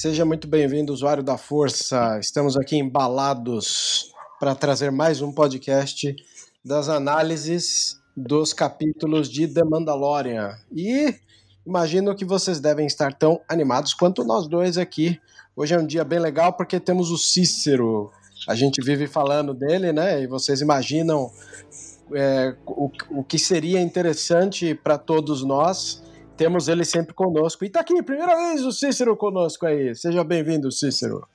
Seja muito bem-vindo, usuário da Força. Estamos aqui embalados para trazer mais um podcast das análises dos capítulos de The Mandalorian. E imagino que vocês devem estar tão animados quanto nós dois aqui. Hoje é um dia bem legal porque temos o Cícero. A gente vive falando dele, né? E vocês imaginam é, o, o que seria interessante para todos nós temos ele sempre conosco. E tá aqui, primeira vez o Cícero conosco aí. Seja bem-vindo, Cícero.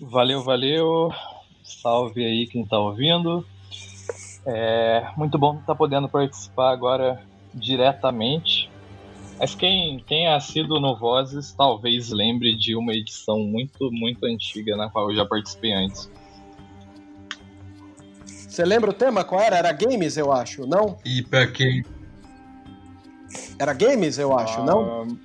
Valeu, valeu. Salve aí quem tá ouvindo. É muito bom estar tá podendo participar agora diretamente. Mas quem, quem é assíduo no Vozes talvez lembre de uma edição muito, muito antiga na qual eu já participei antes. Você lembra o tema? Qual era? Era games, eu acho, não? E para quem era games, eu acho, ah, não?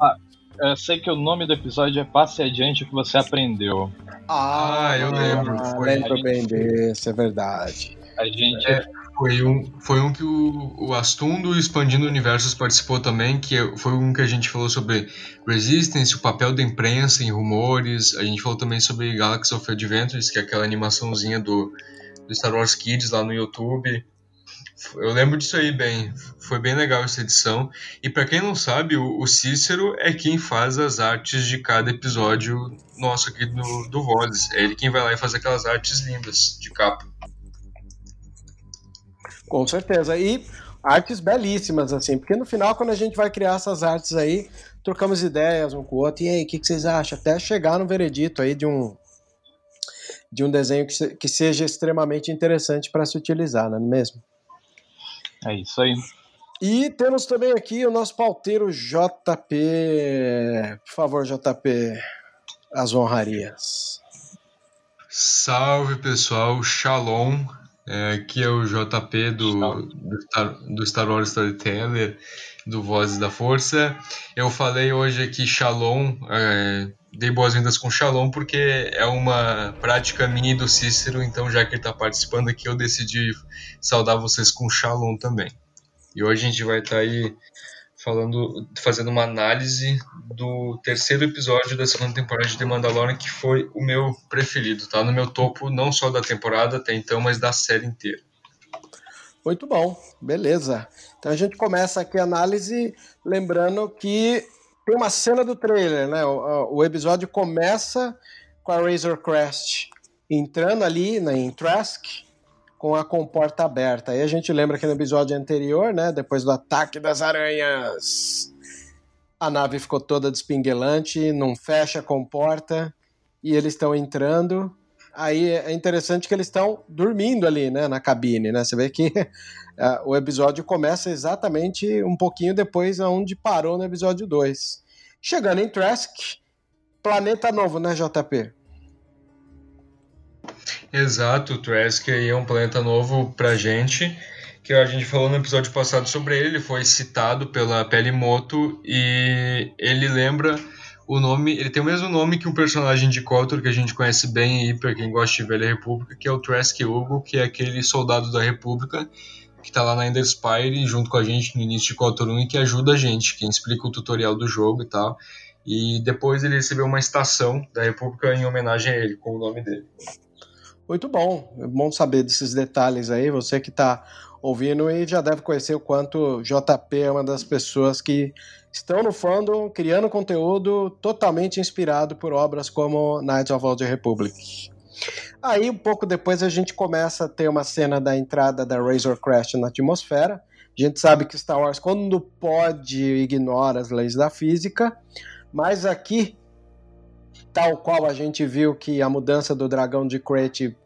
Ah, eu sei que o nome do episódio é Passe Adiante o que você aprendeu. Ah, ah eu lembro. Foi. Lembro bem desse, é verdade. A gente. É, foi, um, foi um que o, o Astundo Expandindo Universos participou também, que é, foi um que a gente falou sobre Resistance, o papel da imprensa em rumores. A gente falou também sobre Galaxy of Adventures, que é aquela animaçãozinha do, do Star Wars Kids lá no YouTube. Eu lembro disso aí bem. Foi bem legal essa edição. E para quem não sabe, o, Cícero é quem faz as artes de cada episódio nosso aqui do, do Vozes. É ele quem vai lá e faz aquelas artes lindas de capa. Com certeza. E artes belíssimas, assim, porque no final, quando a gente vai criar essas artes aí, trocamos ideias um com o outro. E aí, o que, que vocês acham? Até chegar no veredito aí de um de um desenho que, se, que seja extremamente interessante para se utilizar, não é mesmo? É isso aí. E temos também aqui o nosso pauteiro JP. Por favor, JP, as honrarias. Salve pessoal, Shalom. É, aqui é o JP do, do, Star, do Star Wars Storyteller, do Vozes da Força. Eu falei hoje aqui Shalom, é, dei boas-vindas com Shalom porque é uma prática minha do Cícero, então já que ele está participando aqui, eu decidi saudar vocês com Shalom também. E hoje a gente vai estar tá aí falando, fazendo uma análise do terceiro episódio da segunda temporada de The Mandalorian, que foi o meu preferido, tá? No meu topo não só da temporada até então, mas da série inteira. Muito bom, beleza. Então a gente começa aqui a análise lembrando que tem uma cena do trailer, né? O, o episódio começa com a Razor Crest entrando ali né, em Trask com a comporta aberta. Aí a gente lembra que no episódio anterior, né, depois do ataque das aranhas, a nave ficou toda despinguelante, não fecha a comporta e eles estão entrando. Aí é interessante que eles estão dormindo ali, né, na cabine, né? Você vê que uh, o episódio começa exatamente um pouquinho depois onde parou no episódio 2. Chegando em Trask, planeta novo, né, JP? Exato, o Trask aí é um planeta novo pra gente, que a gente falou no episódio passado sobre ele, ele foi citado pela Pelimoto e ele lembra o nome, ele tem o mesmo nome que um personagem de KOTOR que a gente conhece bem aí para quem gosta de Velha República, que é o Trask Hugo, que é aquele soldado da República que tá lá na Ender Spire junto com a gente no início de KOTOR 1 e que ajuda a gente, que explica o tutorial do jogo e tal. E depois ele recebeu uma estação da República em homenagem a ele, com o nome dele. Muito bom, é bom saber desses detalhes aí. Você que está ouvindo e já deve conhecer o quanto JP é uma das pessoas que estão no fandom criando conteúdo totalmente inspirado por obras como Knights of the Republic. Aí, um pouco depois, a gente começa a ter uma cena da entrada da Razor Crest na atmosfera. A gente sabe que Star Wars, quando pode, ignora as leis da física, mas aqui, tal qual a gente viu que a mudança do dragão de Crate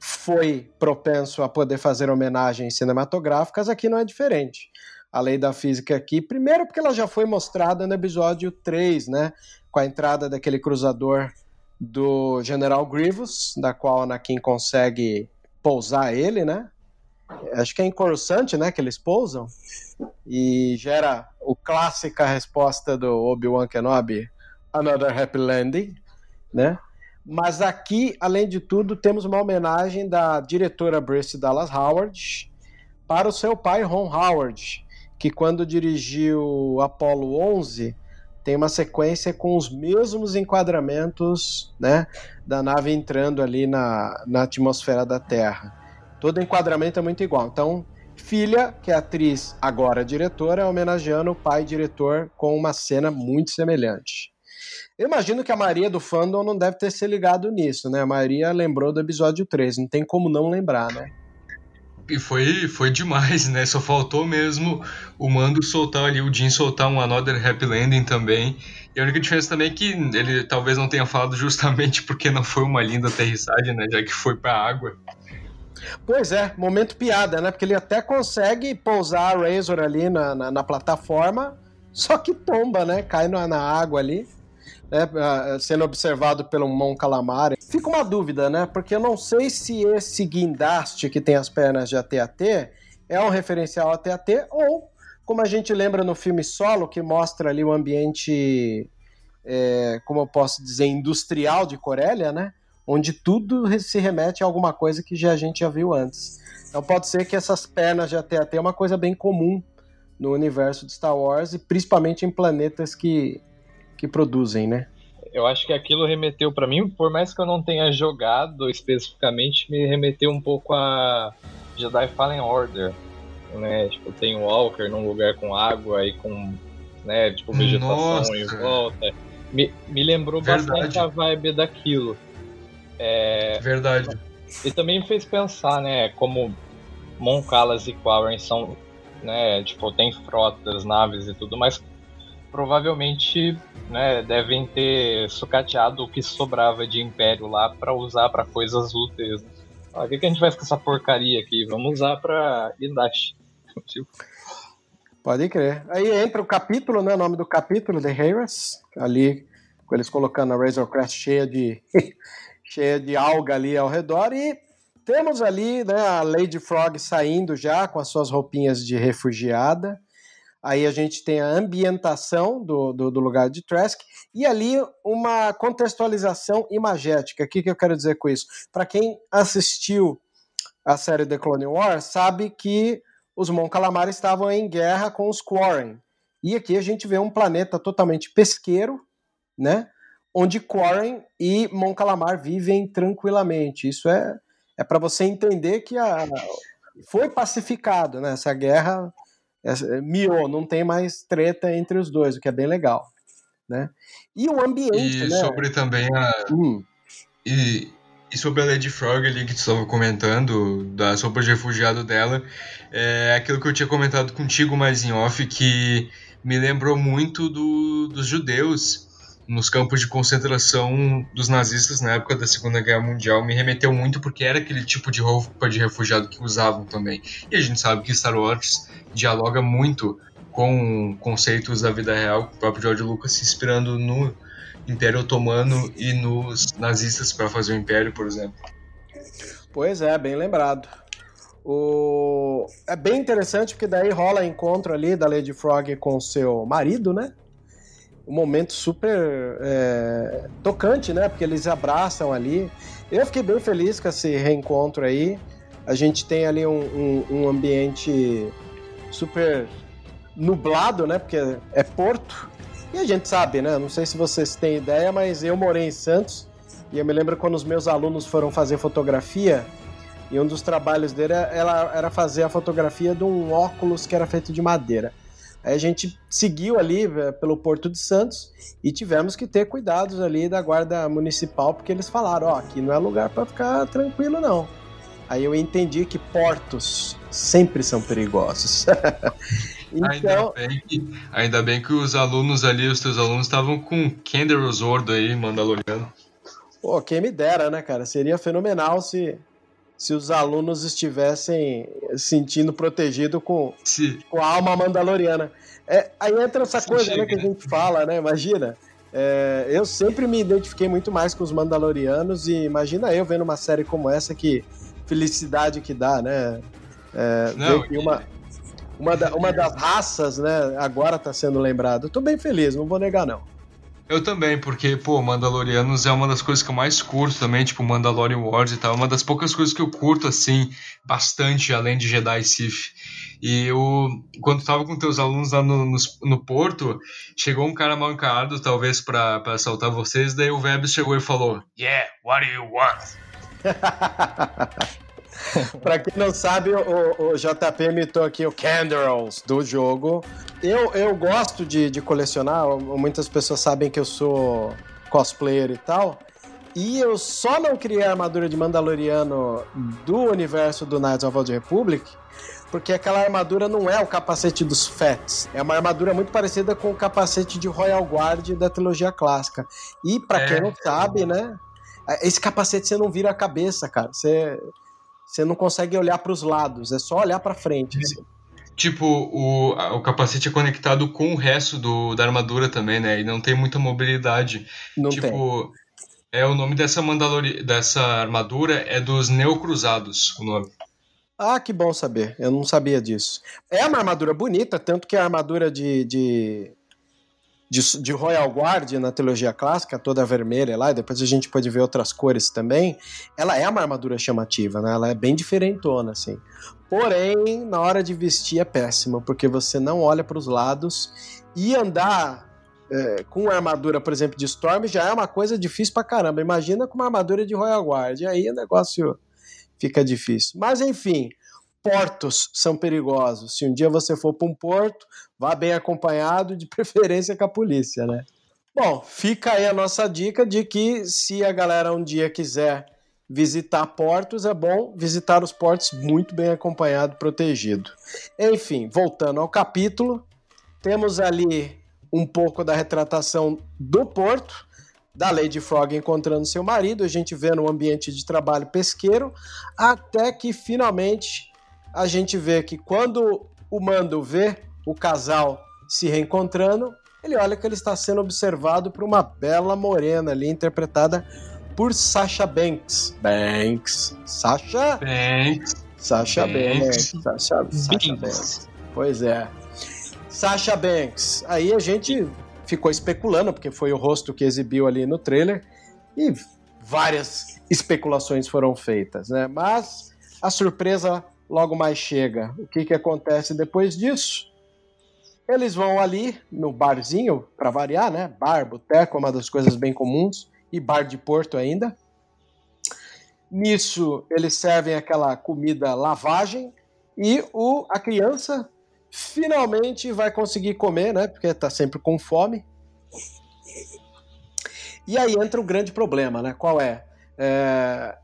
foi propenso a poder fazer homenagens cinematográficas, aqui não é diferente. A lei da física aqui, primeiro porque ela já foi mostrada no episódio 3, né, com a entrada daquele cruzador do General Grievous, da qual Anakin consegue pousar ele, né? Acho que é em Coruscant, né, que eles pousam e gera o clássica resposta do Obi-Wan Kenobi, Another Happy Landing, né? Mas aqui, além de tudo, temos uma homenagem da diretora Brice Dallas Howard para o seu pai Ron Howard, que quando dirigiu Apollo 11 tem uma sequência com os mesmos enquadramentos né, da nave entrando ali na, na atmosfera da Terra. Todo enquadramento é muito igual. Então, filha, que é atriz, agora diretora, homenageando o pai diretor com uma cena muito semelhante. Eu imagino que a Maria do fandom não deve ter se ligado nisso, né? A Maria lembrou do episódio 3, não tem como não lembrar, né? E foi, foi demais, né? Só faltou mesmo o Mando soltar ali, o Jim soltar um Another Happy Landing também. E a única diferença também é que ele talvez não tenha falado justamente porque não foi uma linda aterrissagem, né? Já que foi pra água. Pois é, momento piada, né? Porque ele até consegue pousar a Razor ali na, na, na plataforma, só que tomba, né? Cai na, na água ali né, sendo observado pelo Mon Calamari. Fica uma dúvida, né? Porque eu não sei se esse guindaste que tem as pernas de AT-AT é um referencial AT-AT ou, como a gente lembra no filme Solo, que mostra ali o ambiente, é, como eu posso dizer, industrial de Corélia, né? Onde tudo se remete a alguma coisa que já a gente já viu antes. Então pode ser que essas pernas de AT-AT é uma coisa bem comum no universo de Star Wars e principalmente em planetas que que produzem, né? Eu acho que aquilo remeteu para mim, por mais que eu não tenha jogado especificamente, me remeteu um pouco a Jedi Fallen Order, né? Tipo, tem um Walker num lugar com água e com, né, tipo, vegetação Nossa. em volta. Me, me lembrou Verdade. bastante a vibe daquilo. É... Verdade. E também me fez pensar, né, como Mon Calas e Quarren são, né, tipo, tem frotas, naves e tudo, mas provavelmente né, devem ter sucateado o que sobrava de Império lá para usar para coisas úteis. O que, que a gente faz com essa porcaria aqui? Vamos usar para Idash. Pode crer. Aí entra o capítulo, né? O nome do capítulo, The Harris, ali com eles colocando a Razor Crest cheia de cheia de alga ali ao redor e temos ali né, a Lady Frog saindo já com as suas roupinhas de refugiada Aí a gente tem a ambientação do, do, do lugar de Trask e ali uma contextualização imagética. O que, que eu quero dizer com isso? Para quem assistiu a série The Clone Wars, sabe que os Mon Calamar estavam em guerra com os Quarren. E aqui a gente vê um planeta totalmente pesqueiro, né? Onde Quarren e Mon Calamar vivem tranquilamente. Isso é, é para você entender que a, foi pacificado, né? Essa guerra é, miou, não tem mais treta entre os dois, o que é bem legal. Né? E o ambiente. E né? sobre também a. Hum. E, e sobre a Lady Frog ali que tu estava comentando, da sopa de refugiado dela, é aquilo que eu tinha comentado contigo mais em off, que me lembrou muito do, dos judeus nos campos de concentração dos nazistas na época da Segunda Guerra Mundial me remeteu muito porque era aquele tipo de roupa de refugiado que usavam também. E a gente sabe que Star Wars dialoga muito com conceitos da vida real, o próprio George Lucas se inspirando no Império Otomano e nos nazistas para fazer o Império, por exemplo. Pois é, bem lembrado. O... É bem interessante porque daí rola encontro ali da Lady Frog com seu marido, né? Um momento super é... tocante, né? Porque eles abraçam ali. Eu fiquei bem feliz com esse reencontro aí. A gente tem ali um, um, um ambiente super nublado, né? Porque é porto. E a gente sabe, né? Não sei se vocês têm ideia, mas eu morei em Santos e eu me lembro quando os meus alunos foram fazer fotografia e um dos trabalhos dele era, era fazer a fotografia de um óculos que era feito de madeira. Aí a gente seguiu ali eh, pelo Porto de Santos e tivemos que ter cuidados ali da guarda municipal, porque eles falaram: ó, oh, aqui não é lugar para ficar tranquilo, não. Aí eu entendi que portos sempre são perigosos. então... ainda, bem que, ainda bem que os alunos ali, os teus alunos, estavam com Kender Zordo aí, Mandaloriano. Pô, quem me dera, né, cara? Seria fenomenal se se os alunos estivessem sentindo protegido com, com a alma mandaloriana. É, aí entra essa Sim, coisa né, que a gente fala, né? Imagina. É, eu sempre me identifiquei muito mais com os Mandalorianos e imagina eu vendo uma série como essa que felicidade que dá, né? É, Não, uma, uma, da, uma das raças, né? Agora está sendo lembrado. Estou bem feliz, não vou negar não. Eu também, porque, pô, Mandalorianos é uma das coisas que eu mais curto também, tipo Mandalorian Wars e tal. É uma das poucas coisas que eu curto, assim, bastante, além de Jedi Sith. E eu, quando tava com teus alunos lá no, no, no Porto, chegou um cara mal encarado, talvez para assaltar vocês, daí o Vebs chegou e falou: Yeah, what do you want? pra quem não sabe, o, o JP imitou aqui o Candles do jogo. Eu, eu gosto de, de colecionar, muitas pessoas sabem que eu sou cosplayer e tal. E eu só não criei a armadura de Mandaloriano do universo do Knights of the Republic, porque aquela armadura não é o capacete dos Fats. É uma armadura muito parecida com o capacete de Royal Guard da trilogia clássica. E para é. quem não sabe, né? Esse capacete você não vira a cabeça, cara. Você você não consegue olhar para os lados, é só olhar para frente. Assim. Tipo, o, o capacete é conectado com o resto do, da armadura também, né? E não tem muita mobilidade. Não tipo, tem. É, o nome dessa, Mandalori dessa armadura é dos Neocruzados, o nome. Ah, que bom saber. Eu não sabia disso. É uma armadura bonita, tanto que a armadura de, de de, de, Royal Guard na trilogia clássica, toda vermelha lá, e depois a gente pode ver outras cores também, ela é uma armadura chamativa, né? Ela é bem diferentona, assim. Porém, na hora de vestir é péssima, porque você não olha para os lados e andar é, com armadura, por exemplo, de Storm já é uma coisa difícil pra caramba. Imagina com uma armadura de Royal Guard, aí o negócio fica difícil. Mas enfim, portos são perigosos. Se um dia você for para um porto, vá bem acompanhado, de preferência com a polícia, né? Bom, fica aí a nossa dica de que se a galera um dia quiser visitar portos, é bom visitar os portos muito bem acompanhado, protegido. Enfim, voltando ao capítulo, temos ali um pouco da retratação do porto, da Lady Frog encontrando seu marido, a gente vê no ambiente de trabalho pesqueiro, até que finalmente a gente vê que quando o Mando vê o casal se reencontrando, ele olha que ele está sendo observado por uma bela morena ali, interpretada por Sasha Banks. Banks. Sasha? Banks. Sasha Banks. Banks. Sasha, Sasha Banks. Pois é. Sasha Banks. Aí a gente ficou especulando, porque foi o rosto que exibiu ali no trailer, e várias especulações foram feitas, né? Mas a surpresa logo mais chega. O que, que acontece depois disso? Eles vão ali no barzinho, para variar, né? Bar, boteco, é uma das coisas bem comuns, e bar de Porto ainda. Nisso, eles servem aquela comida lavagem e o, a criança finalmente vai conseguir comer, né? Porque está sempre com fome. E aí entra o grande problema, né? Qual é? é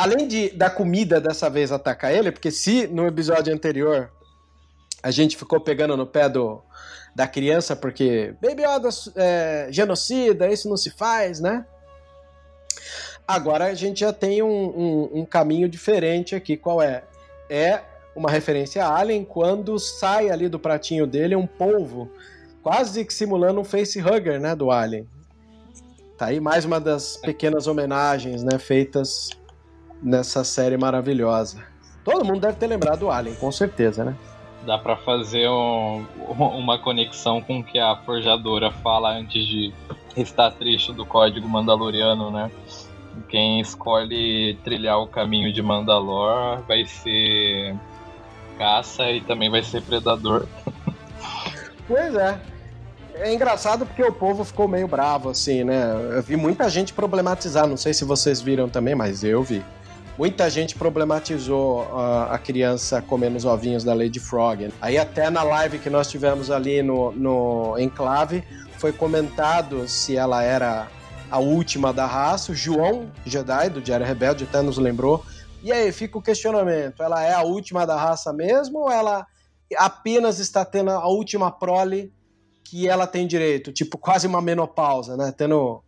além de da comida dessa vez atacar ele, porque se no episódio anterior a gente ficou pegando no pé do, da criança porque Baby Yoda é genocida, isso não se faz, né? Agora a gente já tem um, um, um, caminho diferente aqui. Qual é? É uma referência a Alien quando sai ali do pratinho dele um polvo, quase que simulando um facehugger, né, do Alien. Tá aí mais uma das pequenas homenagens, né, feitas nessa série maravilhosa. Todo mundo deve ter lembrado do Alien, com certeza, né? Dá para fazer um, uma conexão com o que a forjadora fala antes de estar triste do código mandaloriano, né? Quem escolhe trilhar o caminho de Mandalor vai ser caça e também vai ser predador. Pois é. É engraçado porque o povo ficou meio bravo, assim, né? Eu vi muita gente problematizar, não sei se vocês viram também, mas eu vi. Muita gente problematizou uh, a criança comendo os ovinhos da Lady Frog. Aí até na live que nós tivemos ali no, no Enclave, foi comentado se ela era a última da raça. O João Jedi, do Diário Rebelde, até nos lembrou. E aí, fica o questionamento: ela é a última da raça mesmo ou ela apenas está tendo a última prole que ela tem direito? Tipo, quase uma menopausa, né? Tendo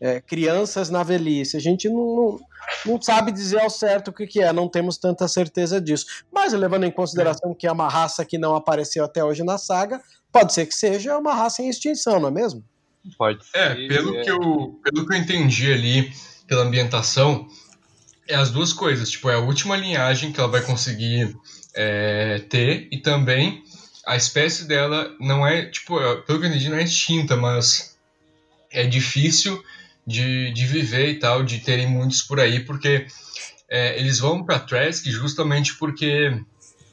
é, crianças na velhice. A gente não, não, não, sabe dizer ao certo o que, que é, não temos tanta certeza disso. Mas levando em consideração que é uma raça que não apareceu até hoje na saga, pode ser que seja uma raça em extinção, não é mesmo? Pode é, ser. É, pelo, Que eu, pelo que eu entendi ali, pela ambientação, é as duas coisas. Tipo, é a última linhagem que ela vai conseguir é, ter e também a espécie dela não é, tipo, é, pelo que eu entendi, não é extinta, mas é difícil de, de viver e tal, de terem muitos por aí, porque é, eles vão para Trask justamente porque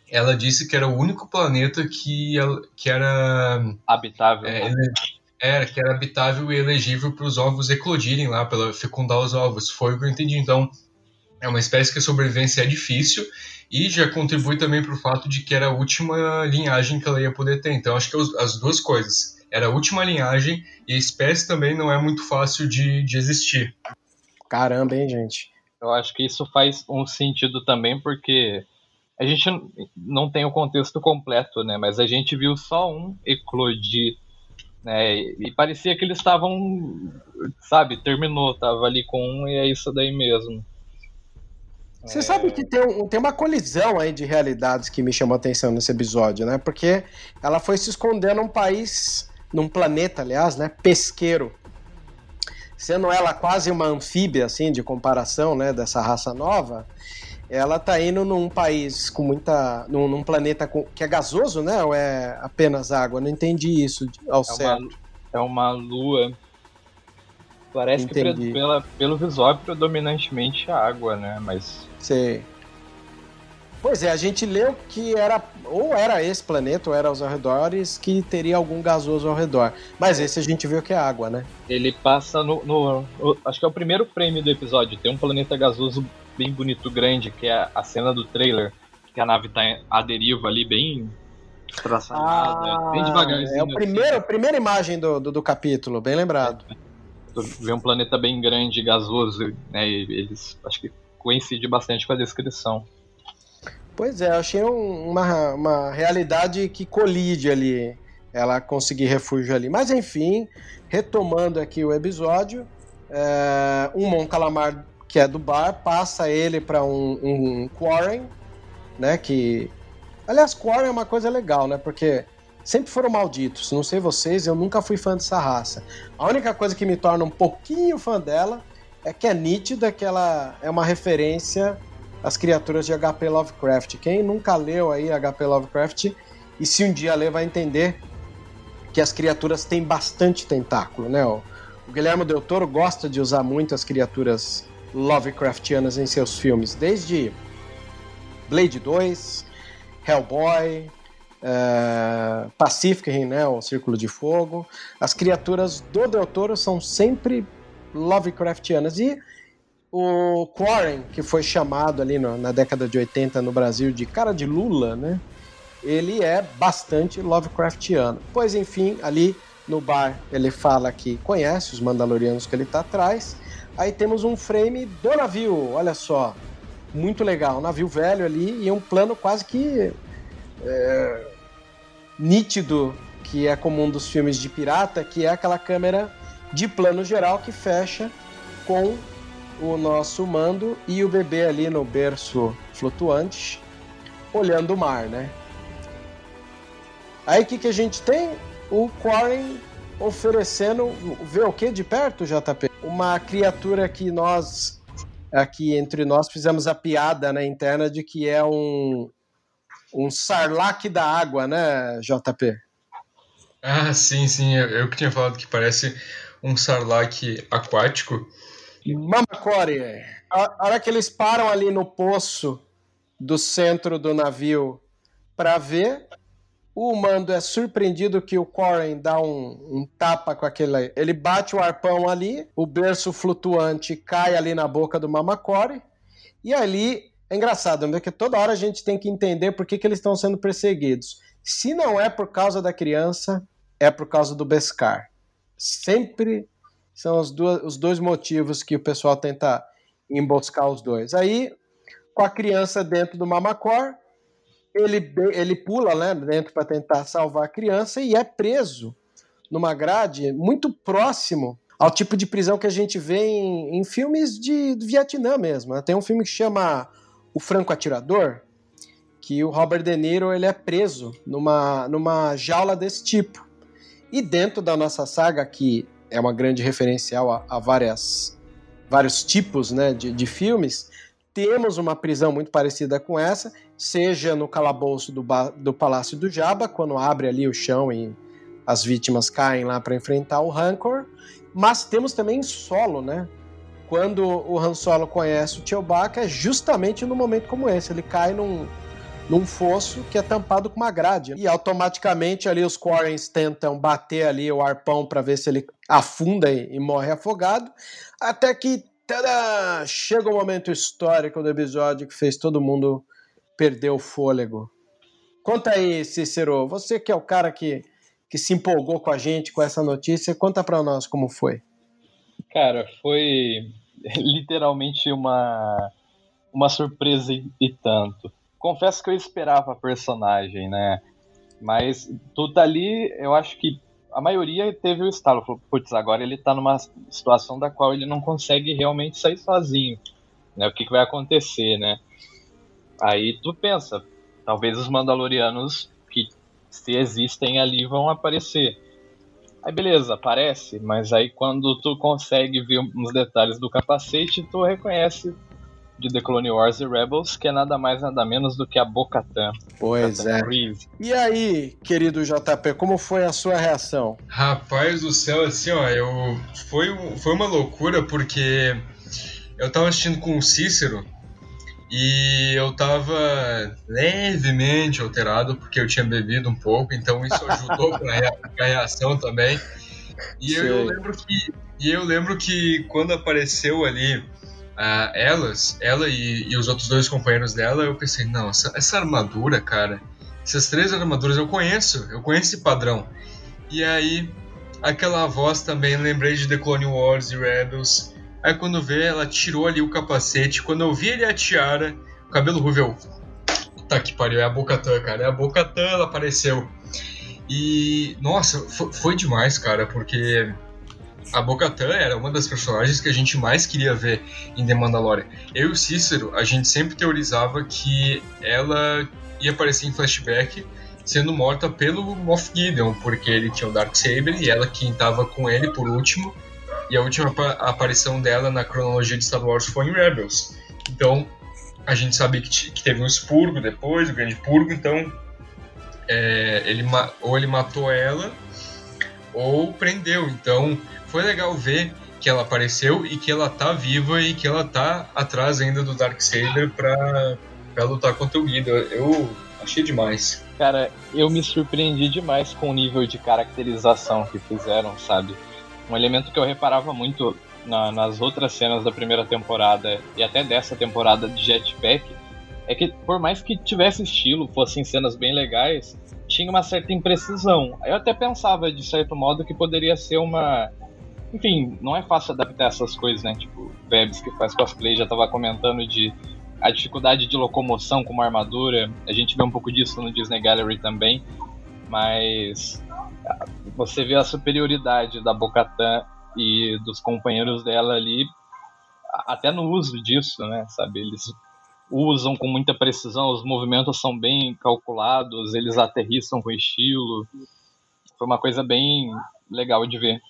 ela disse que era o único planeta que, que era habitável. É, né? era que era habitável e elegível para os ovos eclodirem lá, para fecundar os ovos. Foi o que eu entendi. Então, é uma espécie que a sobrevivência é difícil e já contribui também para o fato de que era a última linhagem que ela ia poder ter. Então, acho que as duas coisas. Era a última linhagem e a espécie também não é muito fácil de, de existir. Caramba, hein, gente? Eu acho que isso faz um sentido também, porque a gente não tem o contexto completo, né? Mas a gente viu só um eclodir, né? E parecia que eles estavam, sabe, terminou, tava ali com um e é isso daí mesmo. Você é... sabe que tem, um, tem uma colisão aí de realidades que me chamou a atenção nesse episódio, né? Porque ela foi se esconder num país, num planeta, aliás, né? Pesqueiro. Sendo ela quase uma anfíbia, assim, de comparação, né? Dessa raça nova, ela tá indo num país com muita. num, num planeta com, que é gasoso, né? Ou é apenas água? Não entendi isso ao é certo. Uma, é uma lua Parece Entendi. que pela, pelo visual é predominantemente água, né? Mas. Sei. Pois é, a gente leu que era ou era esse planeta ou era os arredores que teria algum gasoso ao redor. Mas esse a gente viu que é água, né? Ele passa no, no, no acho que é o primeiro frame do episódio. Tem um planeta gasoso bem bonito, grande, que é a cena do trailer, que a nave tá à deriva ali, bem traçada, ah, bem devagarzinho. É o primeiro, assim. a primeira imagem do, do, do capítulo, bem lembrado. É vê um planeta bem grande, gasoso, né? E eles acho que coincide bastante com a descrição. Pois é, achei um, uma, uma realidade que colide ali. Ela conseguir refúgio ali. Mas enfim, retomando aqui o episódio, é, um Mon Calamar que é do bar passa ele para um, um, um Quarren, né? Que. Aliás, Quarren é uma coisa legal, né? Porque sempre foram malditos. Não sei vocês, eu nunca fui fã dessa raça. A única coisa que me torna um pouquinho fã dela é que é nítida que ela é uma referência às criaturas de HP Lovecraft. Quem nunca leu aí HP Lovecraft e se um dia ler vai entender que as criaturas têm bastante tentáculo, né? O Guilherme Del Toro gosta de usar muito as criaturas Lovecraftianas em seus filmes, desde Blade 2, Hellboy, é, Pacific Rim, né, o Círculo de Fogo. As criaturas do Del Toro são sempre Lovecraftianas. E o Quarren, que foi chamado ali no, na década de 80 no Brasil de cara de Lula, né? Ele é bastante Lovecraftiano. Pois enfim, ali no bar ele fala que conhece os Mandalorianos que ele está atrás. Aí temos um frame do navio, olha só. Muito legal, um navio velho ali e um plano quase que é, nítido que é comum dos filmes de pirata, que é aquela câmera de plano geral que fecha com o nosso mando e o bebê ali no berço flutuante, olhando o mar, né? Aí o que, que a gente tem? O Quarren oferecendo. Vê o que de perto, JP? Uma criatura que nós, aqui entre nós, fizemos a piada né, interna de que é um, um sarlac da água, né, JP? Ah, sim, sim. Eu, eu que tinha falado que parece um sarlac aquático. Mamacore. A hora que eles param ali no poço do centro do navio para ver, o Mando é surpreendido que o Corrin dá um, um, tapa com aquele. Ele bate o arpão ali, o berço flutuante cai ali na boca do Mamacore, e ali é engraçado, porque toda hora a gente tem que entender por que, que eles estão sendo perseguidos. Se não é por causa da criança, é por causa do Beskar. Sempre são os, dois, os dois motivos que o pessoal tenta emboscar os dois. Aí, com a criança dentro do Mamacor, ele, ele pula né, dentro para tentar salvar a criança e é preso numa grade muito próximo ao tipo de prisão que a gente vê em, em filmes de, do Vietnã mesmo. Tem um filme que chama O Franco Atirador, que o Robert De Niro ele é preso numa, numa jaula desse tipo. E dentro da nossa saga, que é uma grande referencial a, a várias, vários tipos né, de, de filmes, temos uma prisão muito parecida com essa, seja no calabouço do, do Palácio do Jabba, quando abre ali o chão e as vítimas caem lá para enfrentar o Rancor, mas temos também solo, né? Quando o Han Solo conhece o Chewbacca, é justamente no momento como esse, ele cai num, num fosso que é tampado com uma grade. E automaticamente ali os Quarrens tentam bater ali o arpão para ver se ele afunda e, e morre afogado, até que Tadá! Chega o momento histórico do episódio que fez todo mundo perder o fôlego. Conta aí, Cícero, você que é o cara que, que se empolgou com a gente com essa notícia, conta para nós como foi. Cara, foi literalmente uma, uma surpresa e tanto. Confesso que eu esperava a personagem, né? Mas tu tá ali, eu acho que a maioria teve o estalo. Falou, putz, agora ele tá numa situação da qual ele não consegue realmente sair sozinho. Né? O que, que vai acontecer, né? Aí tu pensa, talvez os Mandalorianos que se existem ali vão aparecer. Aí beleza, aparece, mas aí quando tu consegue ver uns detalhes do capacete, tu reconhece de The Clone Wars e Rebels, que é nada mais nada menos do que a Bo-Katan. Pois é. E aí, querido JP, como foi a sua reação? Rapaz do céu, assim, ó, eu foi, foi uma loucura porque eu tava assistindo com o Cícero e eu tava levemente alterado porque eu tinha bebido um pouco, então isso ajudou para a reação também. E eu, eu lembro que e eu lembro que quando apareceu ali uh, elas, ela e, e, os outros dois companheiros dela, eu pensei, não, essa, essa, armadura, cara, essas três armaduras eu conheço, eu conheço esse padrão. E aí, aquela voz também, lembrei de The Clone Wars e Rebels. Aí quando vê, ela tirou ali o capacete, quando eu vi ele a tiara, o cabelo ruivo, tá que pariu, é a Bocatã, cara, é a Bocatã, ela apareceu. E, nossa, foi, foi demais, cara, porque a Bo-Katan era uma das personagens que a gente mais queria ver em The Mandalorian. Eu e o Cícero, a gente sempre teorizava que ela ia aparecer em flashback sendo morta pelo Moff Gideon, porque ele tinha o Darksaber e ela quem estava com ele por último. E a última aparição dela na cronologia de Star Wars foi em Rebels. Então, a gente sabia que, que teve um expurgo depois, o grande purgo, então é, ele ou ele matou ela ou prendeu. Então, foi legal ver que ela apareceu e que ela tá viva e que ela tá atrás ainda do Darksaber pra, pra lutar contra o Guido. Eu achei demais. Cara, eu me surpreendi demais com o nível de caracterização que fizeram, sabe? Um elemento que eu reparava muito na, nas outras cenas da primeira temporada e até dessa temporada de Jetpack é que por mais que tivesse estilo, fossem cenas bem legais, tinha uma certa imprecisão. Eu até pensava de certo modo que poderia ser uma enfim, não é fácil adaptar essas coisas, né? Tipo, Vebs que faz cosplay já tava comentando de a dificuldade de locomoção com uma armadura. A gente vê um pouco disso no Disney Gallery também, mas você vê a superioridade da Bocatan e dos companheiros dela ali, até no uso disso, né? Sabe, eles usam com muita precisão, os movimentos são bem calculados, eles aterrissam com estilo. Foi uma coisa bem legal de ver.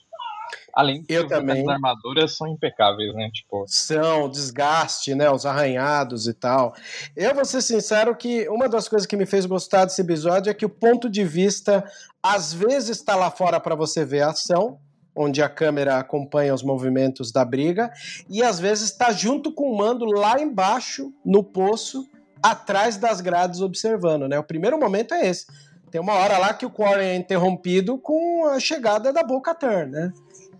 Além de eu também. as armaduras são impecáveis, né? Tipo... São, desgaste, né? Os arranhados e tal. Eu vou ser sincero que uma das coisas que me fez gostar desse episódio é que o ponto de vista às vezes está lá fora para você ver a ação, onde a câmera acompanha os movimentos da briga, e às vezes está junto com o mando lá embaixo, no poço, atrás das grades observando, né? O primeiro momento é esse. Tem uma hora lá que o Quarren é interrompido com a chegada da Boca Turn, né?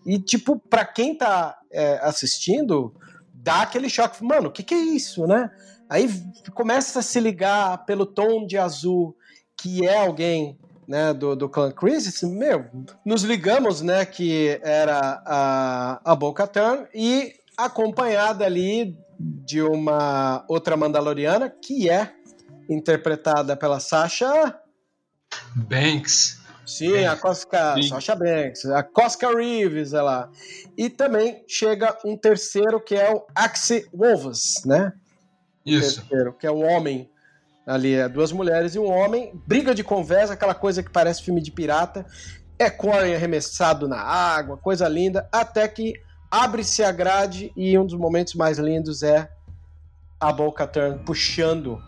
E, tipo, para quem tá é, assistindo, dá aquele choque. Mano, o que, que é isso, né? Aí começa a se ligar pelo tom de azul que é alguém né, do, do clã Crisis, meu, nos ligamos, né, que era a, a Boca Turn e acompanhada ali de uma outra Mandaloriana que é interpretada pela Sasha Banks. Sim, a Cosca, Sim. Sasha Banks, a Cosca Reeves, ela. E também chega um terceiro que é o Axe Wolves, né? Isso. Terceiro, que é o homem ali, é duas mulheres e um homem, briga de conversa, aquela coisa que parece filme de pirata, é Corey arremessado na água, coisa linda, até que abre-se a grade e um dos momentos mais lindos é a Boca Turn puxando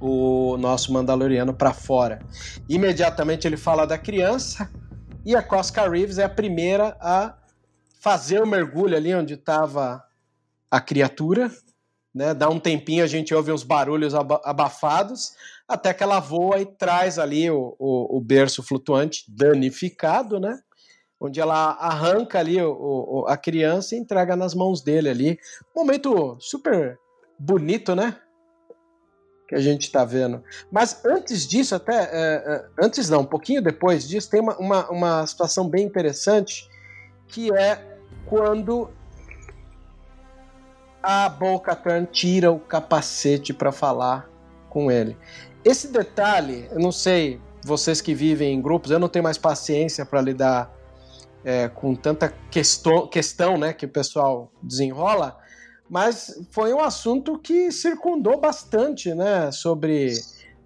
o nosso Mandaloriano para fora. Imediatamente ele fala da criança e a Cosca Reeves é a primeira a fazer o mergulho ali onde estava a criatura. Né, dá um tempinho, a gente ouve uns barulhos abafados, até que ela voa e traz ali o, o, o berço flutuante danificado, né? Onde ela arranca ali o, o, a criança e entrega nas mãos dele ali. Momento super bonito, né? Que a gente está vendo. Mas antes disso, até é, é, antes não, um pouquinho depois disso, tem uma, uma, uma situação bem interessante que é quando a Bo-Katan tira o capacete para falar com ele. Esse detalhe, eu não sei, vocês que vivem em grupos, eu não tenho mais paciência para lidar é, com tanta questão, questão né, que o pessoal desenrola, mas foi um assunto que circundou bastante, né, sobre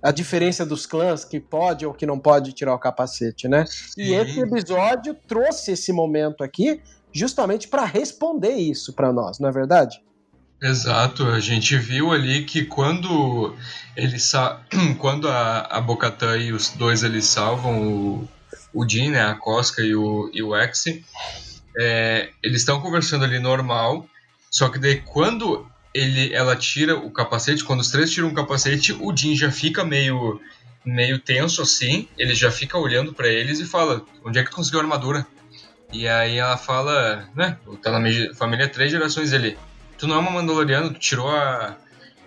a diferença dos clãs que pode ou que não pode tirar o capacete, né? E esse episódio trouxe esse momento aqui justamente para responder isso para nós, não é verdade? Exato, a gente viu ali que quando ele sa... quando a, a Bocatã e os dois eles salvam o, o Jean, né, a Cosca e o, e o X, é, eles estão conversando ali normal só que daí quando ele, ela tira o capacete, quando os três tiram o capacete, o Jin já fica meio meio tenso assim, ele já fica olhando para eles e fala: "Onde é que conseguiu a armadura?" E aí ela fala, né, tá na família três gerações ele. Tu não é uma Mandaloriana, tu tirou a,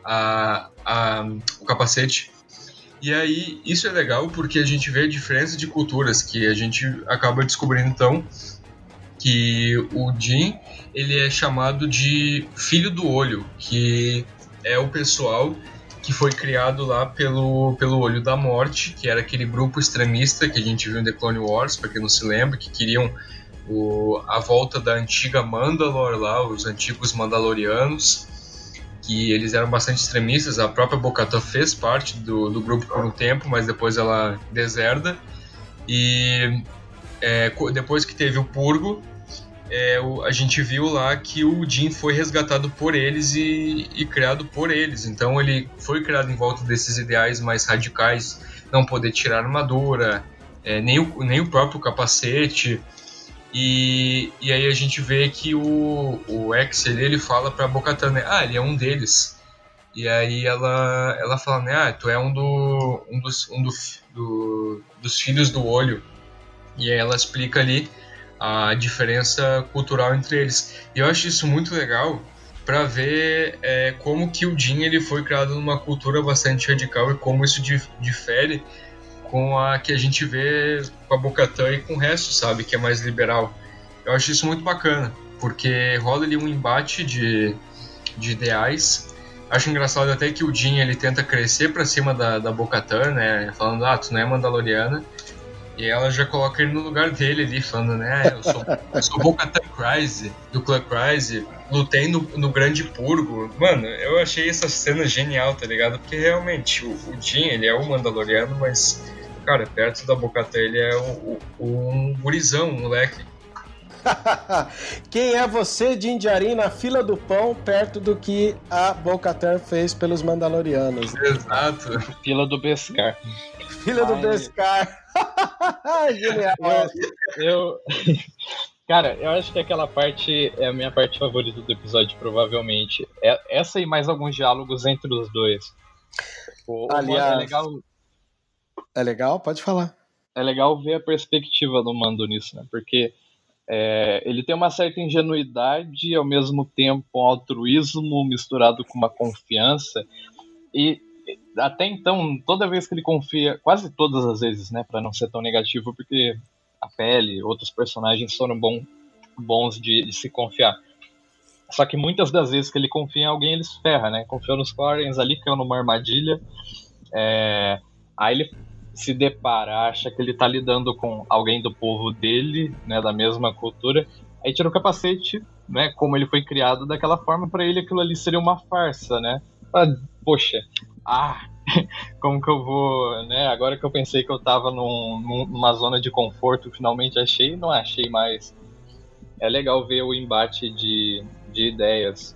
a, a, o capacete. E aí, isso é legal porque a gente vê a diferença de culturas que a gente acaba descobrindo então que o Jin ele é chamado de Filho do Olho, que é o pessoal que foi criado lá pelo, pelo Olho da Morte, que era aquele grupo extremista que a gente viu em The Clone Wars, para quem não se lembra, que queriam o, a volta da antiga Mandalor lá, os antigos Mandalorianos, que eles eram bastante extremistas. A própria Bocata fez parte do, do grupo por um tempo, mas depois ela deserda. E é, depois que teve o Purgo, é, o, a gente viu lá que o Jin foi resgatado por eles e, e, criado por eles. Então ele foi criado em volta desses ideais mais radicais, não poder tirar armadura, é, nem, o, nem o próprio capacete. E, e aí a gente vê que o, o X ele, ele fala pra Bocatan, né? Ah, ele é um deles. E aí ela, ela fala, né? Ah, tu é um, do, um, dos, um do, do, dos filhos do olho. E aí ela explica ali a diferença cultural entre eles. E eu acho isso muito legal para ver é, como que o Jin ele foi criado numa cultura bastante radical e como isso difere com a que a gente vê com a Bocatã e com o resto, sabe, que é mais liberal. Eu acho isso muito bacana, porque rola ali um embate de, de ideais. Acho engraçado até que o Jin ele tenta crescer para cima da, da Bocatã, né, falando, ah, tu não é Mandaloriana, e ela já coloca ele no lugar dele ali, falando, né? Eu sou, eu sou Bocatan Crise, do Clan Crise, lutei no, no Grande Purgo. Mano, eu achei essa cena genial, tá ligado? Porque realmente, o, o Jin, ele é o Mandaloriano, mas, cara, perto da Bocatan ele é um, um gurizão, um moleque. Quem é você de Indiarim na fila do pão, perto do que a Bo-Katan fez pelos Mandalorianos? Exato. Fila do Beskar. Fila do Beskar. Genial. Eu, eu, Cara, eu acho que aquela parte é a minha parte favorita do episódio, provavelmente. É, essa e mais alguns diálogos entre os dois. O, Aliás, o é legal. É legal? Pode falar. É legal ver a perspectiva do Mando nisso, né? Porque é, ele tem uma certa ingenuidade e ao mesmo tempo um altruísmo misturado com uma confiança. E até então, toda vez que ele confia, quase todas as vezes, né, para não ser tão negativo, porque a pele, outros personagens foram bom, bons de, de, se confiar. Só que muitas das vezes que ele confia em alguém, ele se ferra, né? Confiou nos Quarrens ali, caiu numa armadilha. É... Aí ele se depara, acha que ele tá lidando com alguém do povo dele, né, da mesma cultura. Aí tira o capacete, né, como ele foi criado daquela forma, para ele aquilo ali seria uma farsa, né? Ah, poxa, ah, como que eu vou, né? Agora que eu pensei que eu tava num, numa zona de conforto, finalmente achei, não achei mais. É legal ver o embate de, de ideias.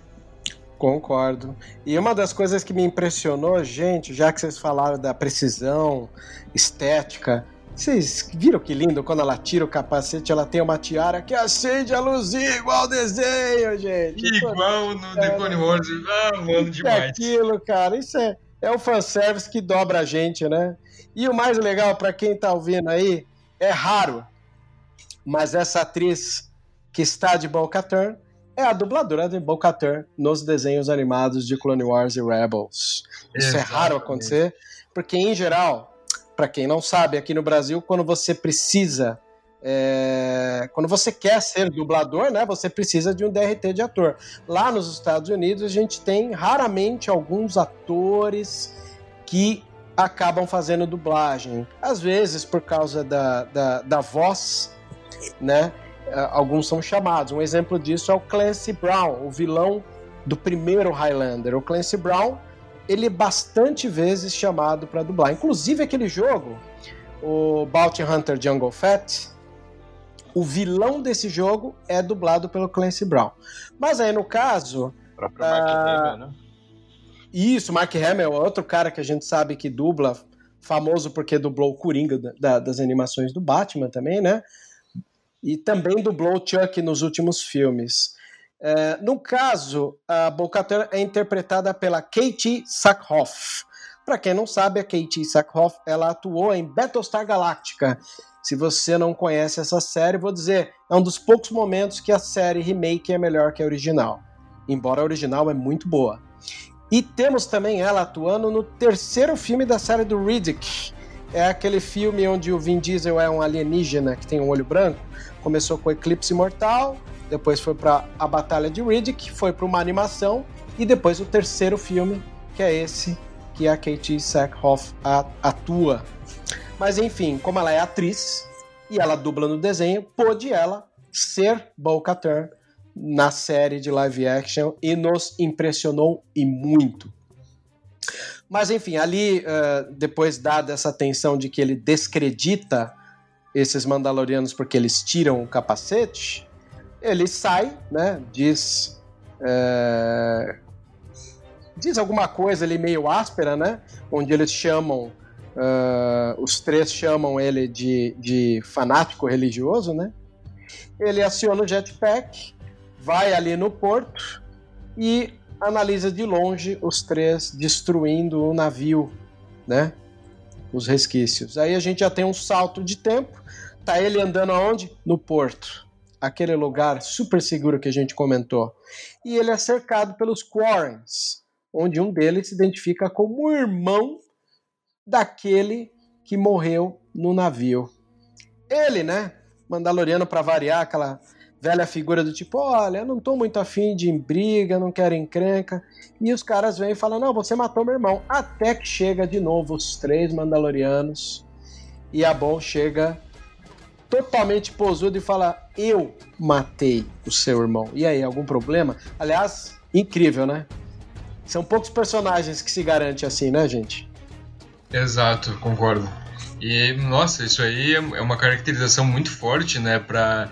Concordo. E uma das coisas que me impressionou, gente, já que vocês falaram da precisão estética, vocês viram que lindo quando ela tira o capacete, ela tem uma tiara que acende a luzinha igual desenho, gente. Igual no The Clone Wars. Ah, mano, demais. É aquilo, cara. Isso é, é o fanservice que dobra a gente, né? E o mais legal, para quem tá ouvindo aí, é raro, mas essa atriz que está de Bo-Katan é a dubladora de Bo-Katan nos desenhos animados de Clone Wars e Rebels. Isso Exatamente. é raro acontecer, porque em geral, para quem não sabe, aqui no Brasil, quando você precisa é, quando você quer ser dublador, né, você precisa de um DRT de ator. Lá nos Estados Unidos, a gente tem raramente alguns atores que acabam fazendo dublagem. Às vezes, por causa da, da, da voz, né, é, alguns são chamados. Um exemplo disso é o Clancy Brown, o vilão do primeiro Highlander. O Clancy Brown, ele é bastante vezes chamado para dublar. Inclusive aquele jogo, o Bounty Hunter Jungle Fett, o vilão desse jogo é dublado pelo Clancy Brown. Mas aí no caso. O próprio Mark uh, Hamill, né? Isso, Mark Hamill é outro cara que a gente sabe que dubla, famoso porque dublou o Coringa da, das animações do Batman também, né? E também dublou o Chuck nos últimos filmes. É, no caso, a Bo-Katan é interpretada pela Katie Sackhoff. Para quem não sabe, a Katie Sackhoff ela atuou em Battlestar Galactica, se você não conhece essa série, vou dizer, é um dos poucos momentos que a série remake é melhor que a original. Embora a original é muito boa. E temos também ela atuando no terceiro filme da série do Riddick. É aquele filme onde o Vin Diesel é um alienígena que tem um olho branco. Começou com Eclipse Mortal, depois foi para A Batalha de Riddick, foi para uma animação e depois o terceiro filme, que é esse que a Katie Sackhoff atua. Mas enfim, como ela é atriz e ela dubla no desenho, pôde ela ser Bo-Katan na série de live action e nos impressionou e muito. Mas enfim, ali, uh, depois dada essa atenção de que ele descredita esses Mandalorianos porque eles tiram o capacete, ele sai, né? Diz. Uh, diz alguma coisa ali meio áspera, né? Onde eles chamam Uh, os três chamam ele de, de fanático religioso, né? Ele aciona o jetpack, vai ali no porto e analisa de longe os três destruindo o navio, né? Os resquícios. Aí a gente já tem um salto de tempo. Tá ele andando aonde? No porto. Aquele lugar super seguro que a gente comentou. E ele é cercado pelos Quarrens, onde um deles se identifica como irmão daquele que morreu no navio. Ele, né? Mandaloriano para variar, aquela velha figura do tipo, olha, eu não tô muito afim de briga, não quero encrenca. E os caras vêm e falam, não, você matou meu irmão. Até que chega de novo os três Mandalorianos e a Bom chega totalmente posudo e fala, eu matei o seu irmão. E aí, algum problema? Aliás, incrível, né? São poucos personagens que se garante assim, né, gente? Exato, concordo. E, nossa, isso aí é uma caracterização muito forte, né, pra,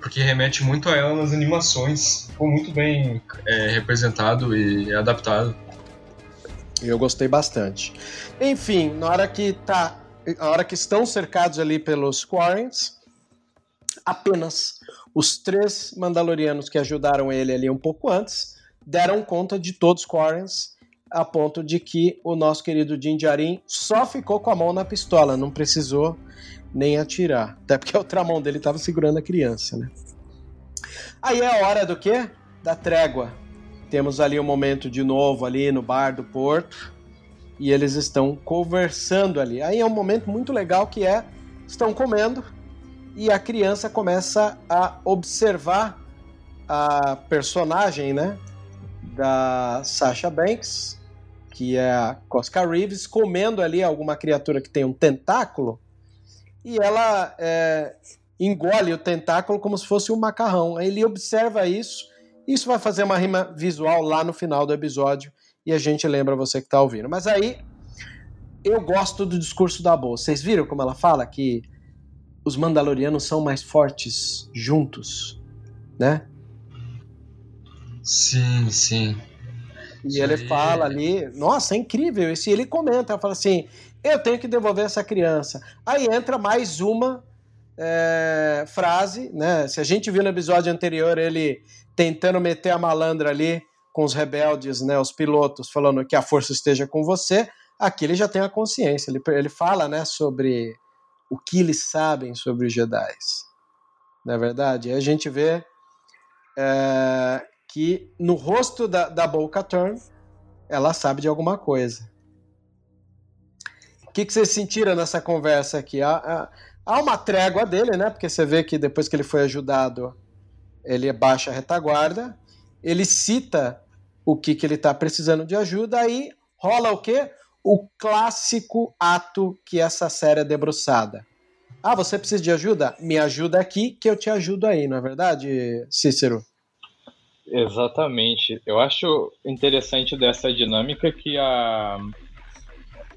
porque remete muito a ela nas animações. Ficou muito bem é, representado e adaptado. Eu gostei bastante. Enfim, na hora que tá, na hora que estão cercados ali pelos Quarrens, apenas os três Mandalorianos que ajudaram ele ali um pouco antes deram conta de todos os Quarrens, a ponto de que o nosso querido Din Djarin só ficou com a mão na pistola, não precisou nem atirar. Até porque a outra mão dele estava segurando a criança, né? Aí é a hora do quê? Da trégua. Temos ali um momento de novo ali no bar do Porto e eles estão conversando ali. Aí é um momento muito legal que é estão comendo e a criança começa a observar a personagem, né, da Sasha Banks, que é a Cosca Reeves, comendo ali alguma criatura que tem um tentáculo e ela é, engole o tentáculo como se fosse um macarrão. Ele observa isso. Isso vai fazer uma rima visual lá no final do episódio e a gente lembra você que está ouvindo. Mas aí eu gosto do discurso da Boa. Vocês viram como ela fala que os Mandalorianos são mais fortes juntos, né? Sim, sim. E ele fala ali, nossa, é incrível. E ele comenta, fala assim: eu tenho que devolver essa criança. Aí entra mais uma é, frase, né? Se a gente viu no episódio anterior ele tentando meter a malandra ali com os rebeldes, né? Os pilotos falando que a força esteja com você. Aqui ele já tem a consciência. Ele, ele fala, né? Sobre o que eles sabem sobre os Jedi. Não é verdade? A gente vê é, que no rosto da, da Boca Turn ela sabe de alguma coisa que, que vocês sentiram nessa conversa aqui? Há, há, uma trégua dele, né? Porque você vê que depois que ele foi ajudado, ele baixa a retaguarda, ele cita o que, que ele está precisando de ajuda, aí rola o quê? O clássico ato que essa série é debruçada. Ah, você precisa de ajuda? Me ajuda aqui que eu te ajudo aí, não é verdade, Cícero? Exatamente. Eu acho interessante dessa dinâmica que a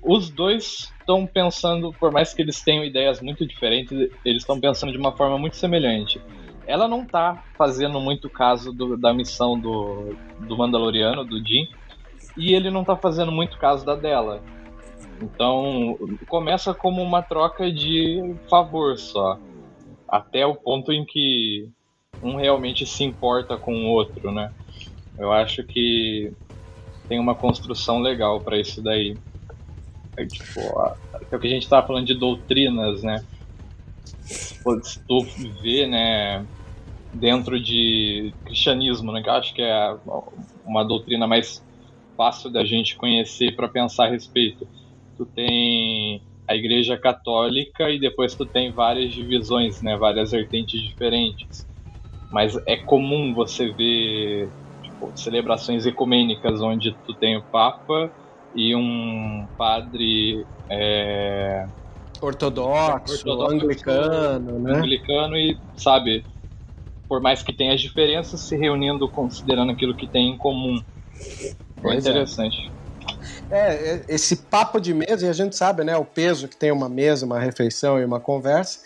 os dois estão pensando, por mais que eles tenham ideias muito diferentes, eles estão pensando de uma forma muito semelhante. Ela não tá fazendo muito caso do, da missão do, do Mandaloriano, do Jin, e ele não tá fazendo muito caso da dela. Então, começa como uma troca de favor só. Até o ponto em que um realmente se importa com o outro, né? Eu acho que tem uma construção legal para isso daí. É, tipo, é o que a gente estava falando de doutrinas, né? Tu vê, né, dentro de cristianismo, né, que eu acho que é uma doutrina mais fácil da gente conhecer para pensar a respeito. Tu tem a Igreja Católica e depois tu tem várias divisões, né, várias vertentes diferentes. Mas é comum você ver tipo, celebrações ecumênicas onde tu tem o Papa e um padre é, ortodoxo, ortodoxo, anglicano, né? Anglicano e, sabe, por mais que tenha as diferenças, se reunindo considerando aquilo que tem em comum. Foi é interessante. É. é, esse papo de mesa, e a gente sabe, né, o peso que tem uma mesa, uma refeição e uma conversa,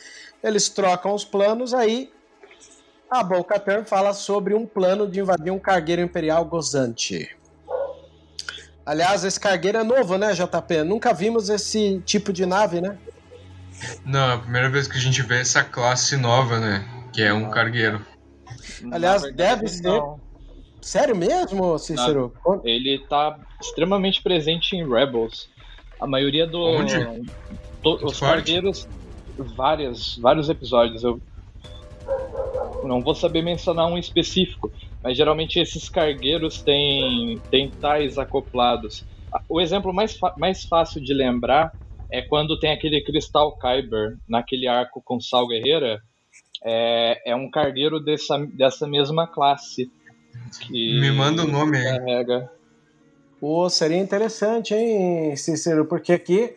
eles trocam os planos, aí a Boca fala sobre um plano de invadir um cargueiro imperial gozante. Aliás, esse cargueiro é novo, né, JP? Nunca vimos esse tipo de nave, né? Não, é a primeira vez que a gente vê essa classe nova, né? Que é um cargueiro. Aliás, deve ser. Não. Sério mesmo, Cícero? Não, ele tá extremamente presente em Rebels. A maioria do. Onde? To, os cargueiros. Várias, vários episódios. Eu não vou saber mencionar um específico, mas geralmente esses cargueiros têm, têm tais acoplados. O exemplo mais, mais fácil de lembrar é quando tem aquele cristal Kyber naquele arco com Sal Guerreira. É, é um cargueiro dessa, dessa mesma classe. Que Me manda o nome aí. Carrega. Pô, seria interessante, hein, Cícero? Porque aqui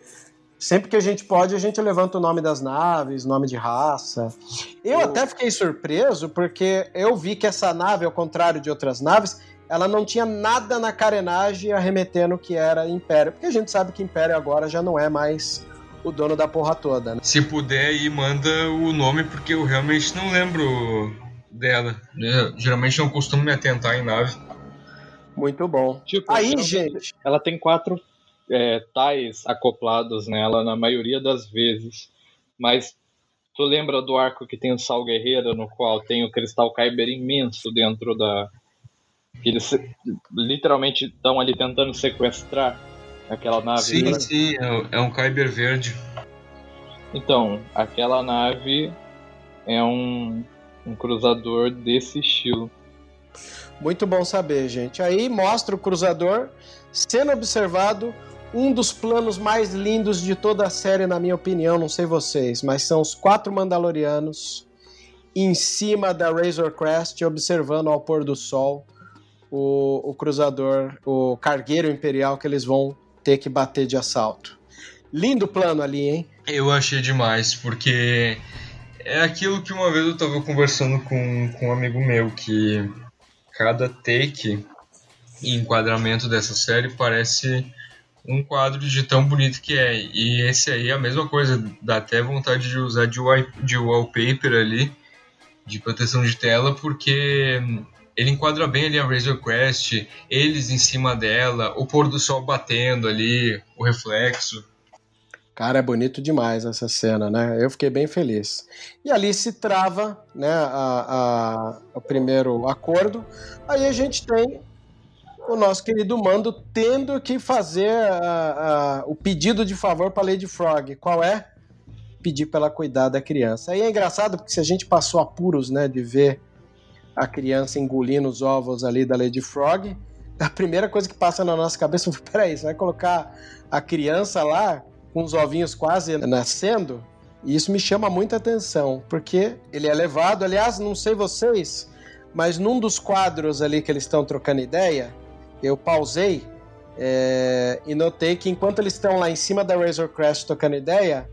Sempre que a gente pode, a gente levanta o nome das naves, nome de raça. Eu até fiquei surpreso porque eu vi que essa nave, ao contrário de outras naves, ela não tinha nada na carenagem arremetendo que era Império. Porque a gente sabe que Império agora já não é mais o dono da porra toda. Né? Se puder aí, manda o nome, porque eu realmente não lembro dela. Eu, geralmente não costumo me atentar em nave. Muito bom. Tipo, Aí, ela- gente, Ela tem quatro é, tais acoplados nela na maioria das vezes. Mas tu lembra do arco que tem o Sal Guerreiro, no qual tem o cristal Kyber imenso dentro da. que eles se- literalmente estão ali tentando sequestrar aquela nave. Sim, né? sim, é, um- é um Kyber verde. Então, aquela nave é um, um cruzador desse estilo. muito bom saber, gente. Aí mostra o cruzador sendo observado. Um dos planos mais lindos de toda a série, na minha opinião, não sei vocês, mas são os quatro Mandalorianos em cima da Razor Crest, observando ao pôr do sol o, o cruzador, o cargueiro imperial que eles vão ter que bater de assalto. Lindo plano ali, hein? Eu achei demais, porque é aquilo que uma vez eu tava conversando com, com um amigo meu, que cada take e enquadramento dessa série parece um quadro de tão bonito que é. E esse aí é a mesma coisa, dá até vontade de usar de, wall- de wallpaper ali, de proteção de tela, porque ele enquadra bem ali a Razor Crest, eles em cima dela, o pôr do sol batendo ali, o reflexo. Cara, é bonito demais essa cena, né? Eu fiquei bem feliz. E ali se trava né, a, a- o primeiro acordo. Aí a gente tem o nosso querido Mando tendo que fazer a- a- o pedido de favor para Lady Frog. Qual é? Pedir para ela cuidar da criança. Aí é engraçado porque se a gente passou apuros né, de ver a criança engolindo os ovos ali da Lady Frog, a primeira coisa que passa na nossa cabeça foi: peraí, você vai colocar a criança lá com os ovinhos quase nascendo? E isso me chama muita atenção, porque ele é levado, aliás, não sei vocês, mas num dos quadros ali que eles estão trocando ideia, eu pausei é, e notei que enquanto eles estão lá em cima da Razor Crest trocando ideia,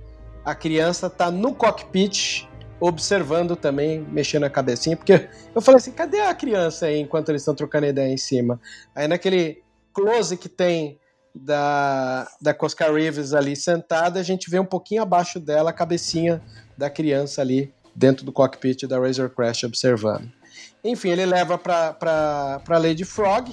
a criança tá no cockpit observando também, mexendo a cabecinha, porque eu falei assim, cadê a criança aí enquanto eles estão trocando ideia em cima? Aí naquele close que tem da, da Cosca Reeves ali sentada, a gente vê um pouquinho abaixo dela a cabecinha da criança ali dentro do cockpit da Razor Crest observando. Enfim, ele leva pra Lady Frog,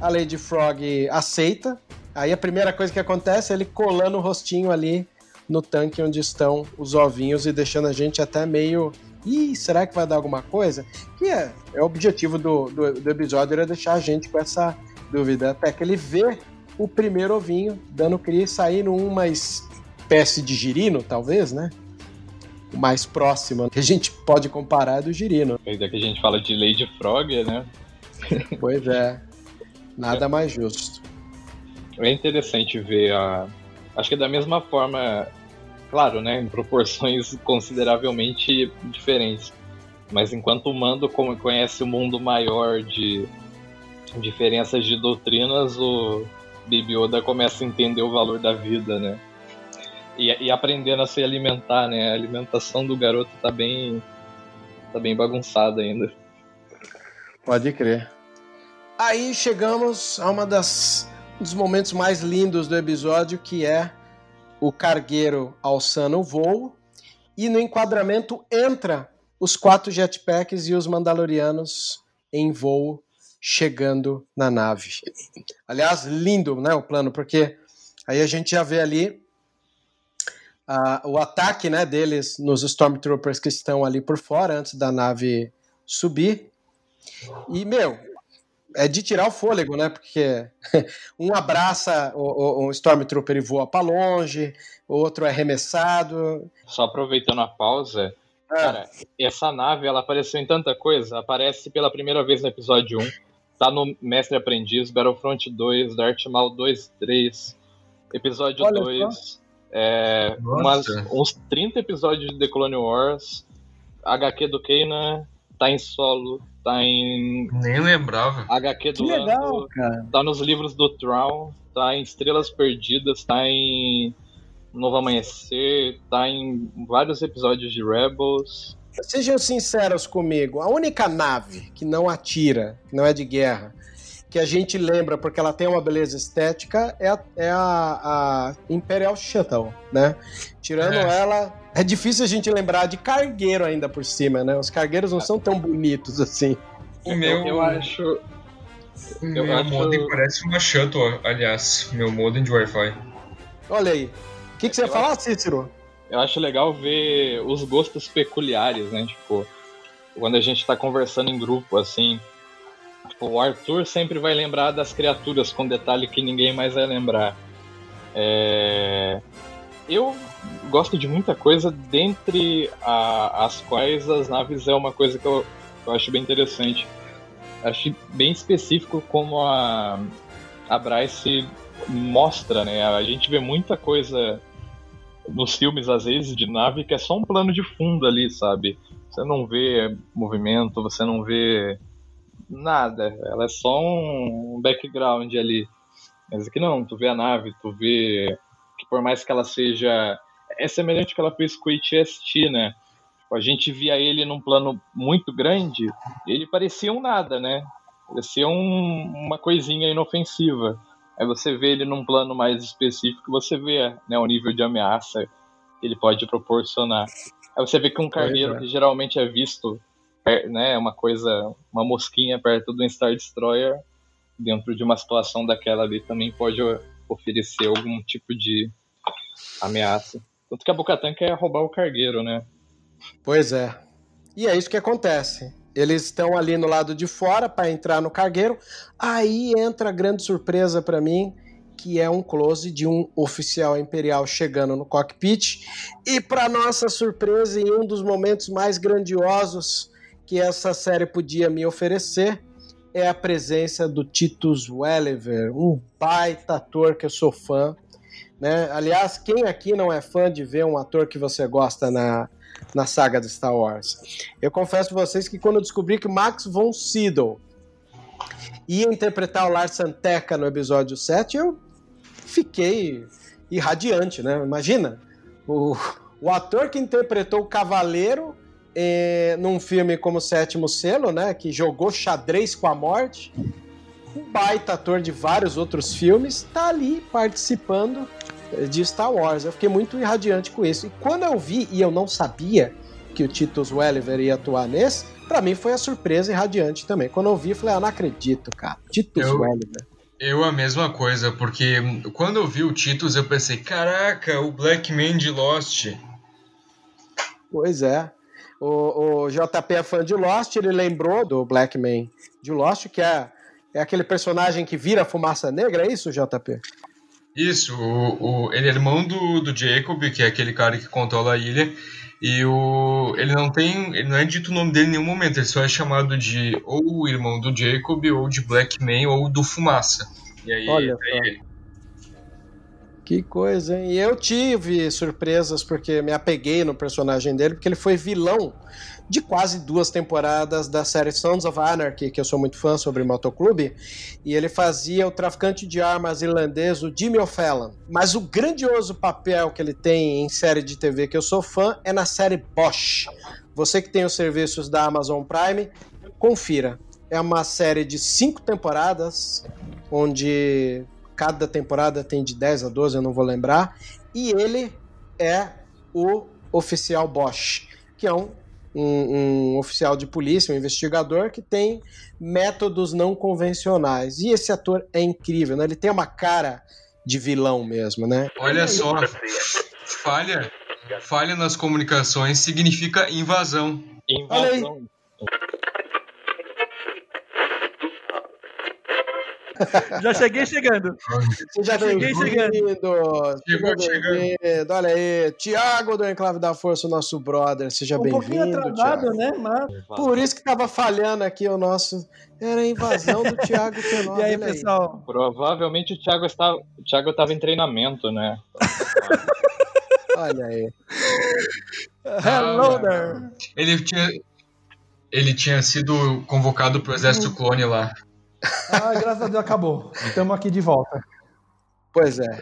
a Lady Frog aceita, aí a primeira coisa que acontece é ele colando o rostinho ali no tanque onde estão os ovinhos e deixando a gente até meio. Ih, será que vai dar alguma coisa? Que é, é o objetivo do, do, do episódio, era deixar a gente com essa dúvida. Até que ele vê o primeiro ovinho dando cria e saindo uma espécie de girino, talvez, né? O mais próximo que a gente pode comparar é do girino. Ainda que a gente fala de Lady Frog, né? Pois é. Nada mais justo. É interessante ver a. Acho que da mesma forma, claro, né? Em proporções consideravelmente diferentes. Mas enquanto o Mando como conhece o mundo maior de diferenças de doutrinas, o Baby Yoda começa a entender o valor da vida, né? E, e aprendendo a se alimentar, né? A alimentação do garoto tá bem. tá bem bagunçada ainda. Pode crer. Aí chegamos a uma das um dos momentos mais lindos do episódio, que é o cargueiro alçando o voo. E no enquadramento entra os quatro jetpacks e os mandalorianos em voo chegando na nave. Aliás, lindo, né, o plano, porque aí a gente já vê ali ah, o ataque, né, deles nos Stormtroopers que estão ali por fora antes da nave subir. E, meu, é de tirar o fôlego, né? Porque um abraça o, o, um Stormtrooper e voa para longe, o outro é arremessado. Só aproveitando a pausa, Ah, cara, essa nave ela apareceu em tanta coisa. Aparece pela primeira vez no episódio 1. Tá no Mestre Aprendiz, Battlefront 2, Darth Maul 2, 3, episódio Olha 2. É, umas- uns 30 episódios de The Clone Wars. HQ do Kanan, tá em solo, tá em Nem lembrava. HQ do que legal, Lando, cara. tá nos livros do Traum, tá em Estrelas Perdidas, tá em Novo Amanhecer, tá em vários episódios de Rebels. Sejam sinceros comigo, a única nave que não atira, que não é de guerra, que a gente lembra porque ela tem uma beleza estética é a, é a- a Imperial Shuttle, né? Tirando É. ela, É difícil a gente lembrar de cargueiro ainda por cima, né? Os cargueiros não são tão bonitos assim. O meu, eu, acho. O meu acho... modem parece uma shuttle, aliás. Meu modem de Wi-Fi. Olha aí. O que, que você ia falar, Cícero? Eu acho legal ver os gostos peculiares, né? Tipo, quando a gente tá conversando em grupo, assim. Tipo, o Arthur sempre vai lembrar das criaturas com detalhe que ninguém mais vai lembrar. É... Eu gosto de muita coisa, dentre a, as quais as naves é uma coisa que eu, eu acho bem interessante. Acho bem específico como a, a Bryce mostra, né? A gente vê muita coisa nos filmes, às vezes, de nave que é só um plano de fundo ali, sabe? Você não vê movimento, você não vê nada. Ela é só um background ali. Mas aqui não, tu vê a nave, tu vê que por mais que ela seja. É semelhante ao que ela fez com o HST, né? Tipo, a gente via ele num plano muito grande, ele parecia um nada, né? Parecia um, uma coisinha inofensiva. Aí você vê ele num plano mais específico, você vê né, o nível de ameaça que ele pode proporcionar. Aí você vê que um carneiro é. que geralmente é visto, né, uma coisa, uma mosquinha perto do Star Destroyer, dentro de uma situação daquela ali também pode oferecer algum tipo de ameaça. Tanto que a Bocatan quer roubar o cargueiro, né? Pois é. E é isso que acontece. Eles estão ali no lado de fora para entrar no cargueiro. Aí entra a grande surpresa para mim, que é um close de um oficial imperial chegando no cockpit. E para nossa surpresa, em um dos momentos mais grandiosos que essa série podia me oferecer, é a presença do Titus Welliver, um baita ator que eu sou fã. Né? Aliás, quem aqui não é fã de ver um ator que você gosta na, na saga de Star Wars? Eu confesso a vocês que quando eu descobri que Max von Sydow ia interpretar o Lars Santeca no episódio 7, eu fiquei irradiante, né? Imagina, o, o ator que interpretou o Cavaleiro é, num filme como Sétimo Selo, né, que jogou xadrez com a morte, um baita ator de vários outros filmes, tá ali participando eh, de Star Wars. Eu fiquei muito irradiante com isso. E quando eu vi, e eu não sabia que o Titus Welliver ia atuar nesse, para mim foi a surpresa irradiante também. Quando eu vi, eu falei, ah, não acredito, cara. Titus eu, Welliver. Eu a mesma coisa, porque quando eu vi o Titus, eu pensei, caraca, o Black Man de Lost. Pois é. O, o JP é fã de Lost, ele lembrou do Black Man de Lost, que é, é aquele personagem que vira fumaça negra, é isso, JP? Isso, o, o, ele é irmão do, do Jacob, que é aquele cara que controla a ilha, e o, ele não tem. Ele não é dito o nome dele em nenhum momento, ele só é chamado de ou o irmão do Jacob, ou de Black Man, ou do Fumaça. E aí Olha, é ele. Que coisa, hein? E eu tive surpresas porque me apeguei no personagem dele, porque ele foi vilão de quase duas temporadas da série Sons of Anarchy, que eu sou muito fã sobre motoclube, e ele fazia o traficante de armas irlandês, o Jimmy O'Fallon. Mas o grandioso papel que ele tem em série de TV que eu sou fã é na série Bosch. Você que tem os serviços da Amazon Prime, confira. É uma série de cinco temporadas, onde Cada temporada tem de 10 a 12, eu não vou lembrar. E ele é o oficial Bosch, que é um, um, um oficial de polícia, um investigador que tem métodos não convencionais. E esse ator é incrível, né? Ele tem uma cara de vilão mesmo, né? Olha só, falha, falha nas comunicações significa invasão. Invasão. já cheguei chegando. Já cheguei chegando. Chegou chegando. Olha aí, Tiago do Enclave da Força, o nosso brother. Seja bem-vindo. Um pouquinho atrasado, né? Mas... Por isso que tava falhando aqui o nosso. Era a invasão do Thiago Fenômeno. E aí, pessoal? Aí. Provavelmente o Thiago estava, o Thiago estava em treinamento, né? Olha aí. Hello there. Ele tinha, ele tinha sido convocado pro exército clone lá. Ah, graças a Deus acabou. Estamos aqui de volta. Pois é.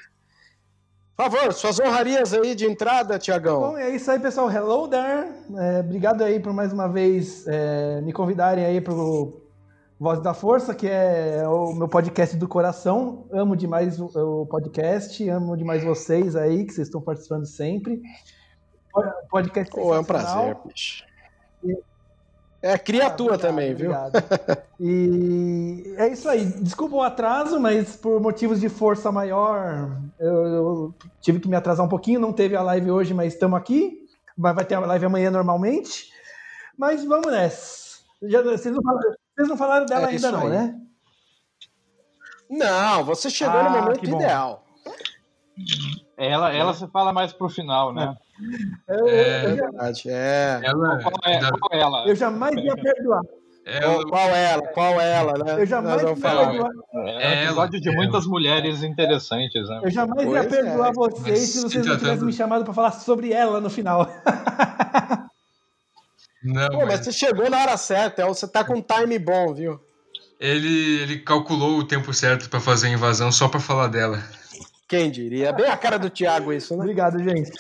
Por favor, suas honrarias aí de entrada, Tiagão. Bom, é isso aí, pessoal. Hello there. É, obrigado aí por mais uma vez é, me convidarem aí para o Voz da Força, que é o meu podcast do coração. Amo demais o, podcast, amo demais vocês aí, que vocês estão participando sempre. podcast Oh, é um prazer, bicho. É, cria a tua Obrigado, também, viu? obrigado. E é isso aí. Desculpa o atraso, mas por motivos de força maior, eu, eu tive que me atrasar um pouquinho. Não teve a live hoje, mas estamos aqui. Mas vai ter a live amanhã normalmente. Mas vamos nessa. Já, vocês, não falaram, vocês não falaram dela É ainda, não, aí. né? Não, você chegou Ah, no momento ideal. Ela, ela se fala mais pro final, né? É. É verdade. É. Ela, Qual é, da- qual é ela? eu jamais ia perdoar. ela, Qual, ela? Qual ela, né? Eu jamais ia perdoar. É um Ela, episódio de ela. muitas mulheres interessantes, né? Eu jamais ia Pois perdoar é. vocês Mas se vocês não tivessem me chamado para falar sobre ela no final. não, Pô, mas mas você chegou na hora certa, é, você tá com um time bom, viu? ele, ele calculou o tempo certo pra fazer a invasão só pra falar dela. Quem diria? É bem a cara do Thiago isso, né? Obrigado, gente.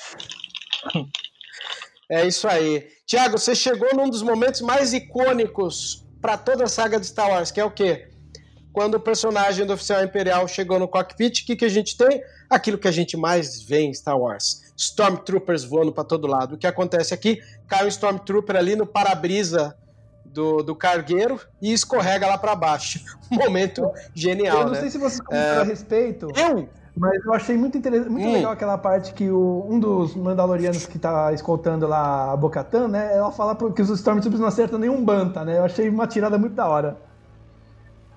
É isso aí. Thiago, você chegou num dos momentos mais icônicos pra toda a saga de Star Wars, que é o quê? Quando o personagem do oficial imperial chegou no cockpit, o que, que a gente tem? Aquilo que a gente mais vê em Star Wars. Stormtroopers voando pra todo lado. O que acontece aqui? Cai um Stormtrooper ali no para-brisa do, do cargueiro e escorrega lá pra baixo. Um momento genial, eu não né? sei se vocês comentaram a respeito, Eu? Mas eu achei muito, interess- muito Hum. legal aquela parte que o- um dos Mandalorianos que tá escoltando lá a Bocatan, né? Ela fala que os Stormtroopers não acertam nenhum Banta, né? Eu achei uma tirada muito da hora.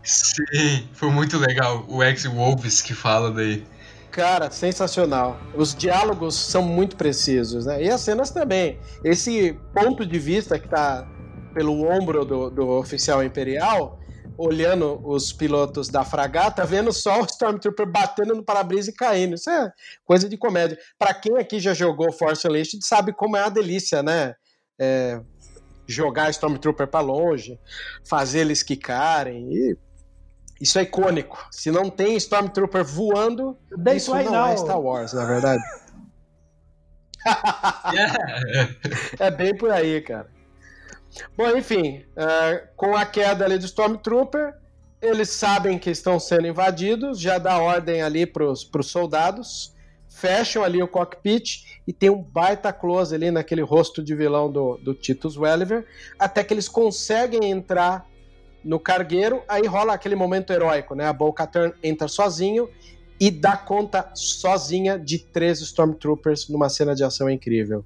Sim, foi muito legal. O ex-Wolves que fala daí. Cara, sensacional. Os diálogos são muito precisos, né? E as cenas também. Esse ponto de vista que tá pelo ombro do, do oficial imperial, olhando os pilotos da fragata, vendo só o Stormtrooper batendo no para-brisa e caindo. Isso é coisa de comédia. Pra quem aqui já jogou Force Unleashed, sabe como é uma delícia, né? É, jogar Stormtrooper pra longe, fazer eles quicarem e isso é icônico. Se não tem Stormtrooper voando, They isso não now. é Star Wars, na verdade. É bem por aí, cara. Bom, enfim, é, com a queda ali do Stormtrooper, eles sabem que estão sendo invadidos, já dá ordem ali pros, pros soldados, fecham ali o cockpit e tem um baita close ali naquele rosto de vilão do, do Titus Welliver, até que eles conseguem entrar no cargueiro, aí rola aquele momento heróico, né? A Bo-Katan entra sozinho e dá conta sozinha de três Stormtroopers numa cena de ação incrível.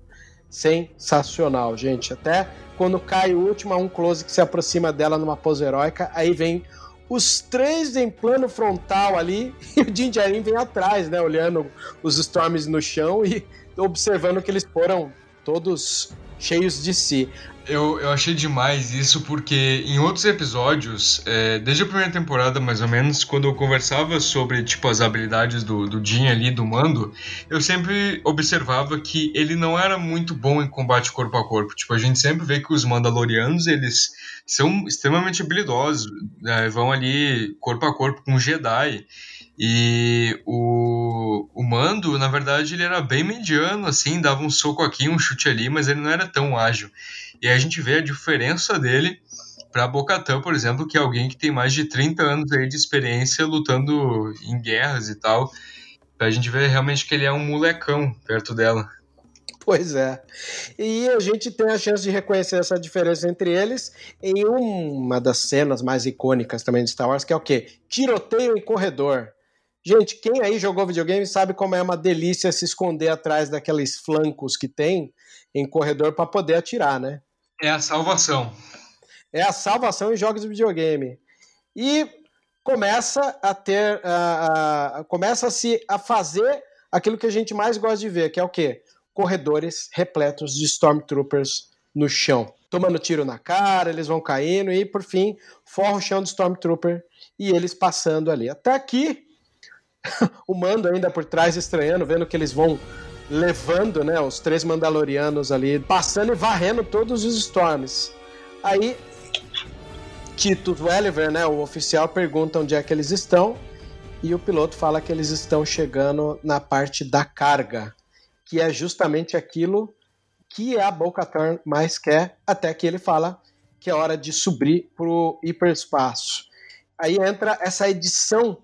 Sensacional, gente. Até quando cai o último, há um close que se aproxima dela numa pose heróica, aí vem os três em plano frontal ali e o Din Djarin vem atrás, né? Olhando os Storms no chão e observando que eles foram todos cheios de si. Eu, eu achei demais isso porque em outros episódios, é, desde a primeira temporada mais ou menos, quando eu conversava sobre tipo as habilidades do, do Jin ali, do Mando, eu sempre observava que ele não era muito bom em combate corpo a corpo. Tipo, a gente sempre vê que os Mandalorianos, eles são extremamente habilidosos, né, vão ali corpo a corpo com Jedi. E o, o Mando, na verdade, ele era bem mediano, assim, dava um soco aqui, um chute ali, mas ele não era tão ágil. E aí a gente vê a diferença dele para Bocatã, por exemplo, que é alguém que tem mais de 30 anos aí de experiência lutando em guerras e tal. A gente vê realmente que ele é um molecão perto dela. Pois é. E a gente tem a chance de reconhecer essa diferença entre eles em uma das cenas mais icônicas também de Star Wars, que é o quê? Tiroteio em corredor. Gente, quem aí jogou videogame sabe como é uma delícia se esconder atrás daqueles flancos que tem em corredor para poder atirar, né? É a salvação. É a salvação em jogos de videogame. E começa a ter, a- a- começa-se a fazer aquilo que a gente mais gosta de ver, que é o quê? Corredores repletos de Stormtroopers no chão, tomando tiro na cara, eles vão caindo e, por fim, forra o chão do Stormtrooper e eles passando ali. Até aqui, o Mando ainda por trás estranhando, vendo que eles vão levando, né, os três Mandalorianos ali, passando e varrendo todos os Storms. Aí Tito Welliver, né, o oficial, pergunta onde é que eles estão e o piloto fala que eles estão chegando na parte da carga, que é justamente aquilo que a Bo-Katan mais quer, até que ele fala que é hora de subir para o hiperespaço. Aí entra essa edição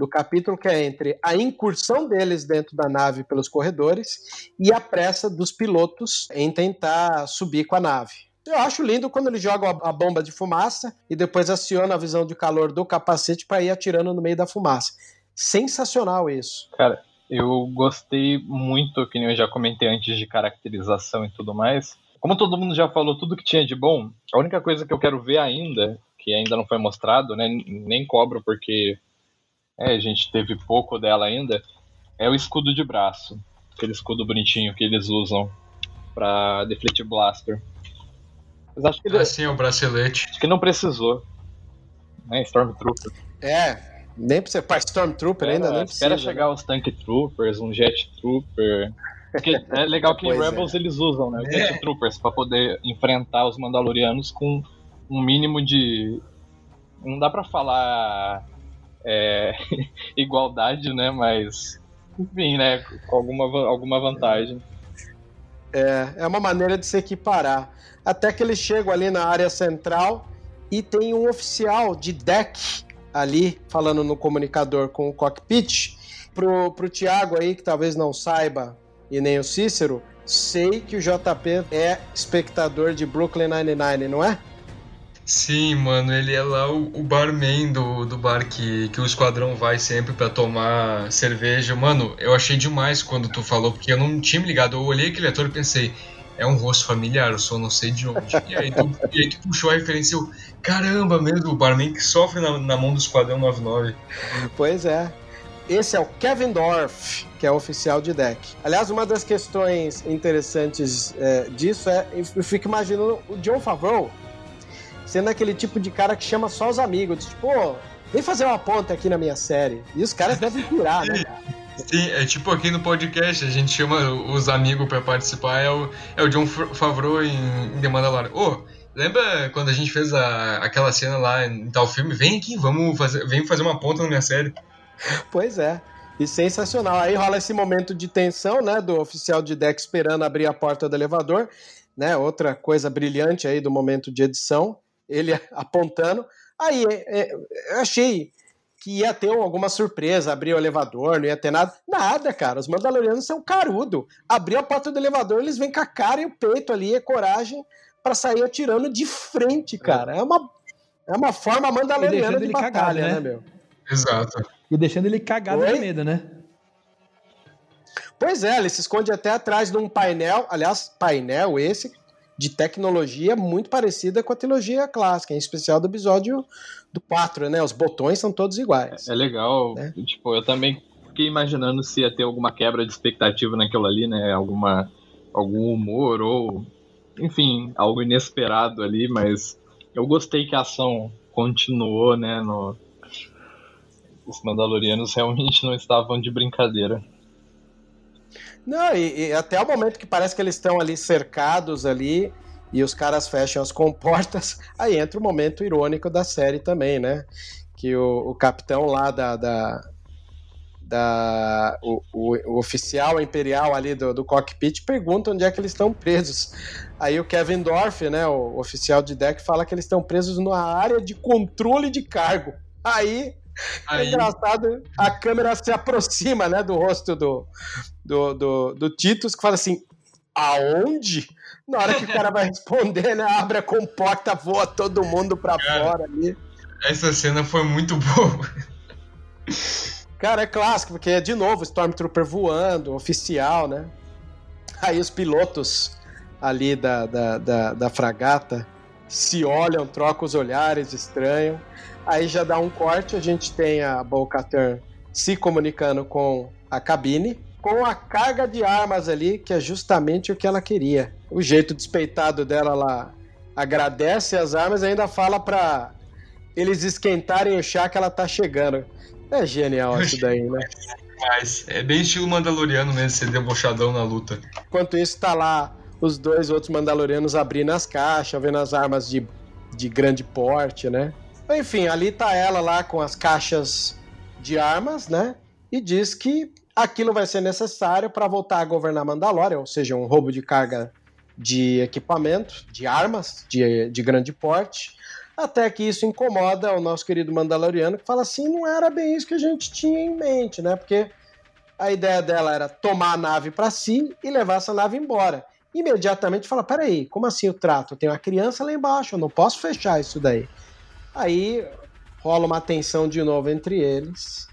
do capítulo, que é entre a incursão deles dentro da nave pelos corredores e a pressa dos pilotos em tentar subir com a nave. Eu acho lindo quando eles jogam a bomba de fumaça e depois aciona a visão de calor do capacete para ir atirando no meio da fumaça. Sensacional isso. Cara, eu gostei muito, que nem eu já comentei antes, de caracterização e tudo mais. Como todo mundo já falou tudo que tinha de bom, a única coisa que eu quero ver ainda, que ainda não foi mostrado, né, nem cobro porque é, a gente teve pouco dela ainda, é o escudo de braço. Aquele escudo bonitinho que eles usam pra Deflect Blaster. Mas acho que ele, ah, sim, o bracelete. Acho que não precisou. Né, Stormtrooper. É, nem precisa. Pra Stormtrooper ainda não precisa. Espera chegar né? os Tank Troopers, um Jet Trooper. Porque é legal que em é. Rebels é. eles usam, né? Os é. Jet Troopers pra poder enfrentar os Mandalorianos com um mínimo de. Não dá pra falar é, igualdade, né? Mas, enfim, né? Com alguma, alguma vantagem. É, é uma maneira de se equiparar. Até que eles chegam ali na área central e tem um oficial de deck ali falando no comunicador com o cockpit. Pro, pro Thiago aí, que talvez não saiba, e nem o Cícero, sei que o JP é espectador de Brooklyn Nine-Nine, não é? Sim, mano, ele é lá o, o barman do, do bar que, que o esquadrão vai sempre para tomar cerveja. Mano, eu achei demais quando tu falou, porque eu não tinha me ligado. Eu olhei aquele ator e pensei, é um rosto familiar, eu só não sei de onde. E aí tu, e aí tu puxou a referência eu, caramba mesmo, o barman que sofre na, na mão do Esquadrão 99. Pois é. Esse é o Kevin Dorff, que é oficial de deck. Aliás, uma das questões interessantes é, disso é, eu fico imaginando o John Favreau, sendo aquele tipo de cara que chama só os amigos. Tipo, pô, vem fazer uma ponta aqui na minha série. E os caras devem pirar, né, Sim, é tipo aqui no podcast, a gente chama os amigos para participar, é o, é o John Favreau em, em The Mandalorian. Ô, oh, lembra quando a gente fez a, aquela cena lá em tal filme? Vem aqui, vamos fazer, vem fazer uma ponta na minha série. Pois é. E sensacional. Aí rola esse momento de tensão, né, do oficial de deck esperando abrir a porta do elevador, né? Outra coisa brilhante aí do momento de edição ele apontando. Aí é, é, eu achei que ia ter alguma surpresa, abrir o elevador, não ia ter nada. Nada, cara. Os Mandalorianos são carudo. Abriu a porta do elevador, eles vêm com a cara e o peito ali, é coragem para sair atirando de frente, cara. É uma, é uma forma mandaloriana de batalha, cagado, né? né? meu? Exato. E deixando ele cagado Oi? de medo, né? Pois é, ele se esconde até atrás de um painel, aliás, painel esse de tecnologia muito parecida com a trilogia clássica, em especial do episódio do 4, né? Os botões são todos iguais. É, é legal. Né? Tipo, eu também fiquei imaginando se ia ter alguma quebra de expectativa naquilo ali, né? Alguma, algum humor ou, enfim, algo inesperado ali, mas eu gostei que a ação continuou, né? No... Os Mandalorianos realmente não estavam de brincadeira. Não, e, e, até o momento que parece que eles estão ali cercados ali e os caras fecham as comportas, aí entra o momento irônico da série também, né? Que o, o capitão lá da. da, da o, o, o, oficial imperial ali do, do cockpit pergunta onde é que eles estão presos. Aí o Kevin Dorff, né, o oficial de deck, fala que eles estão presos numa área de controle de cargo. Aí Aí... É engraçado, a câmera se aproxima, né, do rosto do, do, do, do Titus, que fala assim, aonde? Na hora que o cara vai responder, né, abre a comporta, voa todo mundo pra cara, fora ali. Essa cena foi muito boa. Cara, é clássico, porque é de novo Stormtrooper voando, oficial, né? Aí os pilotos ali da, da, da, da fragata se olham, trocam os olhares, estranham. Aí já dá um corte, a gente tem a Bo-Katan se comunicando com a cabine, com a carga de armas ali, que é justamente o que ela queria. O jeito despeitado dela lá agradece as armas e ainda fala para eles esquentarem o chá que ela tá chegando. É genial isso daí, né? Mas é bem estilo Mandaloriano mesmo, ser debochadão na luta. Enquanto isso, tá lá os dois outros Mandalorianos abrindo as caixas, vendo as armas de, de grande porte, né? Enfim, ali tá ela lá com as caixas de armas, né? E diz que aquilo vai ser necessário para voltar a governar Mandalorian, ou seja, um roubo de carga de equipamento, de armas de, de grande porte. Até que isso incomoda o nosso querido Mandaloriano, que fala assim: não era bem isso que a gente tinha em mente, né? Porque a ideia dela era tomar a nave para si e levar essa nave embora. Imediatamente fala: peraí, como assim o trato? Tem uma criança lá embaixo, eu não posso fechar isso daí. Aí rola uma tensão de novo entre eles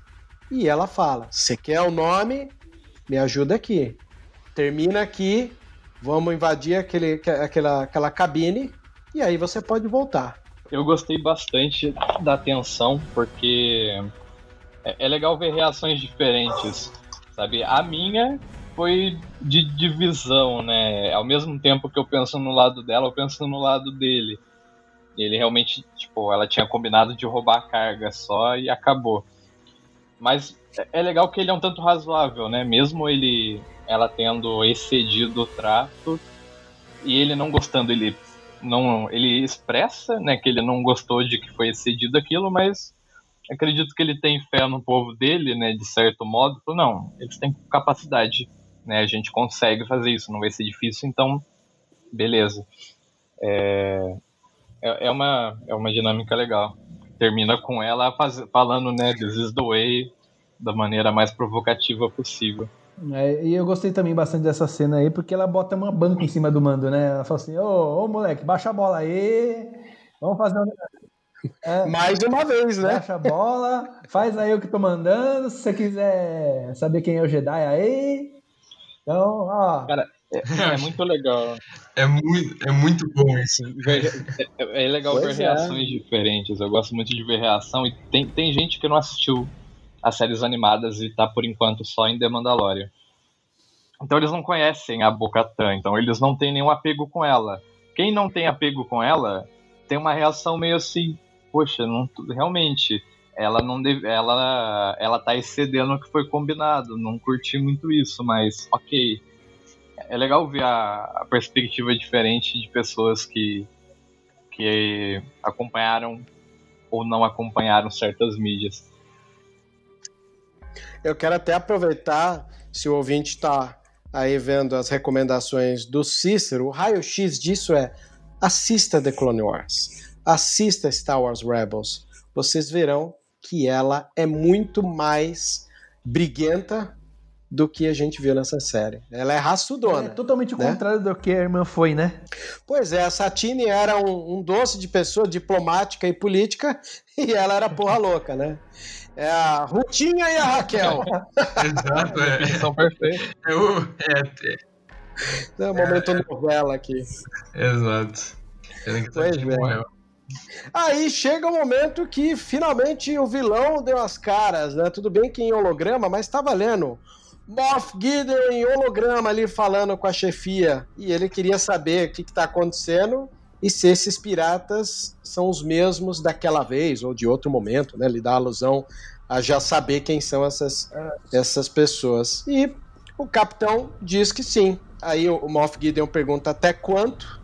e ela fala: Você quer o nome? Me ajuda aqui. Termina aqui, vamos invadir aquele, aquela, aquela cabine e aí você pode voltar. Eu gostei bastante da tensão, porque é, é legal ver reações diferentes, sabe? A minha foi de divisão, né? Ao mesmo tempo que eu penso no lado dela, eu penso no lado dele. Ele realmente, tipo, ela tinha combinado de roubar a carga só e acabou. Mas é legal que ele é um tanto razoável, né? Mesmo ele, ela tendo excedido o trato e ele não gostando, ele não, ele expressa, né, que ele não gostou de que foi excedido aquilo, mas acredito que ele tem fé no povo dele, né, de certo modo. Não, eles têm capacidade, né? A gente consegue fazer isso, não vai ser difícil, então beleza. É, é, é uma é uma dinâmica legal. Termina com ela faz, falando, né, this is the way, da maneira mais provocativa possível. É, e eu gostei também bastante dessa cena aí, porque ela bota uma banca em cima do mando, né? Ela fala assim: ô, ô moleque, baixa a bola aí, vamos fazer um. É, Mais uma vez, né? Baixa a bola, faz aí o que tô mandando. Se você quiser saber quem é o Jedi aí. Então, ó. Cara, é, é muito legal. É muito, é muito bom isso. É, é legal pois ver é. reações diferentes. Eu gosto muito de ver reação. E tem, tem gente que não assistiu as séries animadas e tá por enquanto só em The Mandalorian. Então eles não conhecem a Bo-Katan, então eles não têm nenhum apego com ela. Quem não tem apego com ela tem uma reação meio assim, poxa, não, realmente ela não deve, ela ela tá excedendo o que foi combinado, não curti muito isso, mas OK. É legal ver a, a perspectiva diferente de pessoas que que acompanharam ou não acompanharam certas mídias. Eu quero até aproveitar, se o ouvinte está aí vendo as recomendações do Cícero, o raio-x disso é assista The Clone Wars, assista Star Wars Rebels. Vocês verão que ela é muito mais briguenta do que a gente viu nessa série. Ela é raçudona. É totalmente o né? contrário do que a irmã foi, né? Pois é, a Satine era um, um, doce de pessoa diplomática e política e ela era porra louca, né? É a Rutinha e a Raquel. Exato, é. São perfeitos. Eu, é, é, é momento é, novela aqui. Exato. Pois é. Aí chega o momento que finalmente o vilão deu as caras, né? Tudo bem que em holograma, mas tá valendo. Moff Gideon em holograma ali falando com a chefia. E ele queria saber o que, que tá acontecendo e se esses piratas são os mesmos daquela vez ou de outro momento, né? Ele dá alusão a já saber quem são essas, essas pessoas. E o capitão diz que sim. Aí o Moff Gideon pergunta até quanto.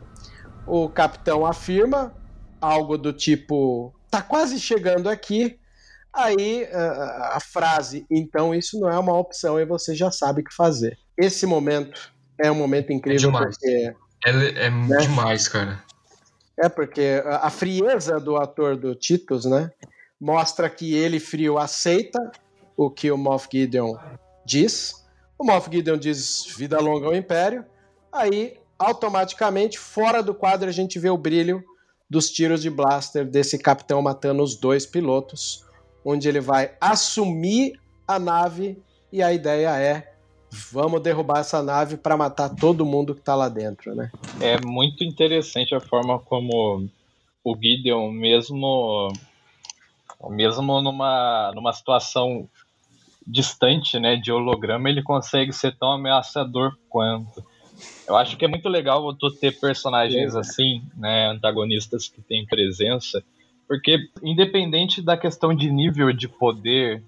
O capitão afirma algo do tipo: tá quase chegando aqui. Aí a, a frase, então isso não é uma opção e você já sabe o que fazer. Esse momento é um momento incrível é demais. porque. É, é né? demais, cara. É, porque a frieza do ator do Titus, né? Mostra que ele frio aceita o que o Moff Gideon diz. O Moff Gideon diz vida longa ao Império. Aí, automaticamente, fora do quadro, a gente vê o brilho dos tiros de blaster desse capitão matando os dois pilotos, onde ele vai assumir a nave e a ideia é vamos derrubar essa nave para matar todo mundo que tá lá dentro, né? É muito interessante a forma como o Gideon, mesmo mesmo numa, numa situação distante, né, de holograma, ele consegue ser tão ameaçador quanto. Eu acho que é muito legal tu ter personagens assim, né, antagonistas que têm presença, porque independente da questão de nível de poder,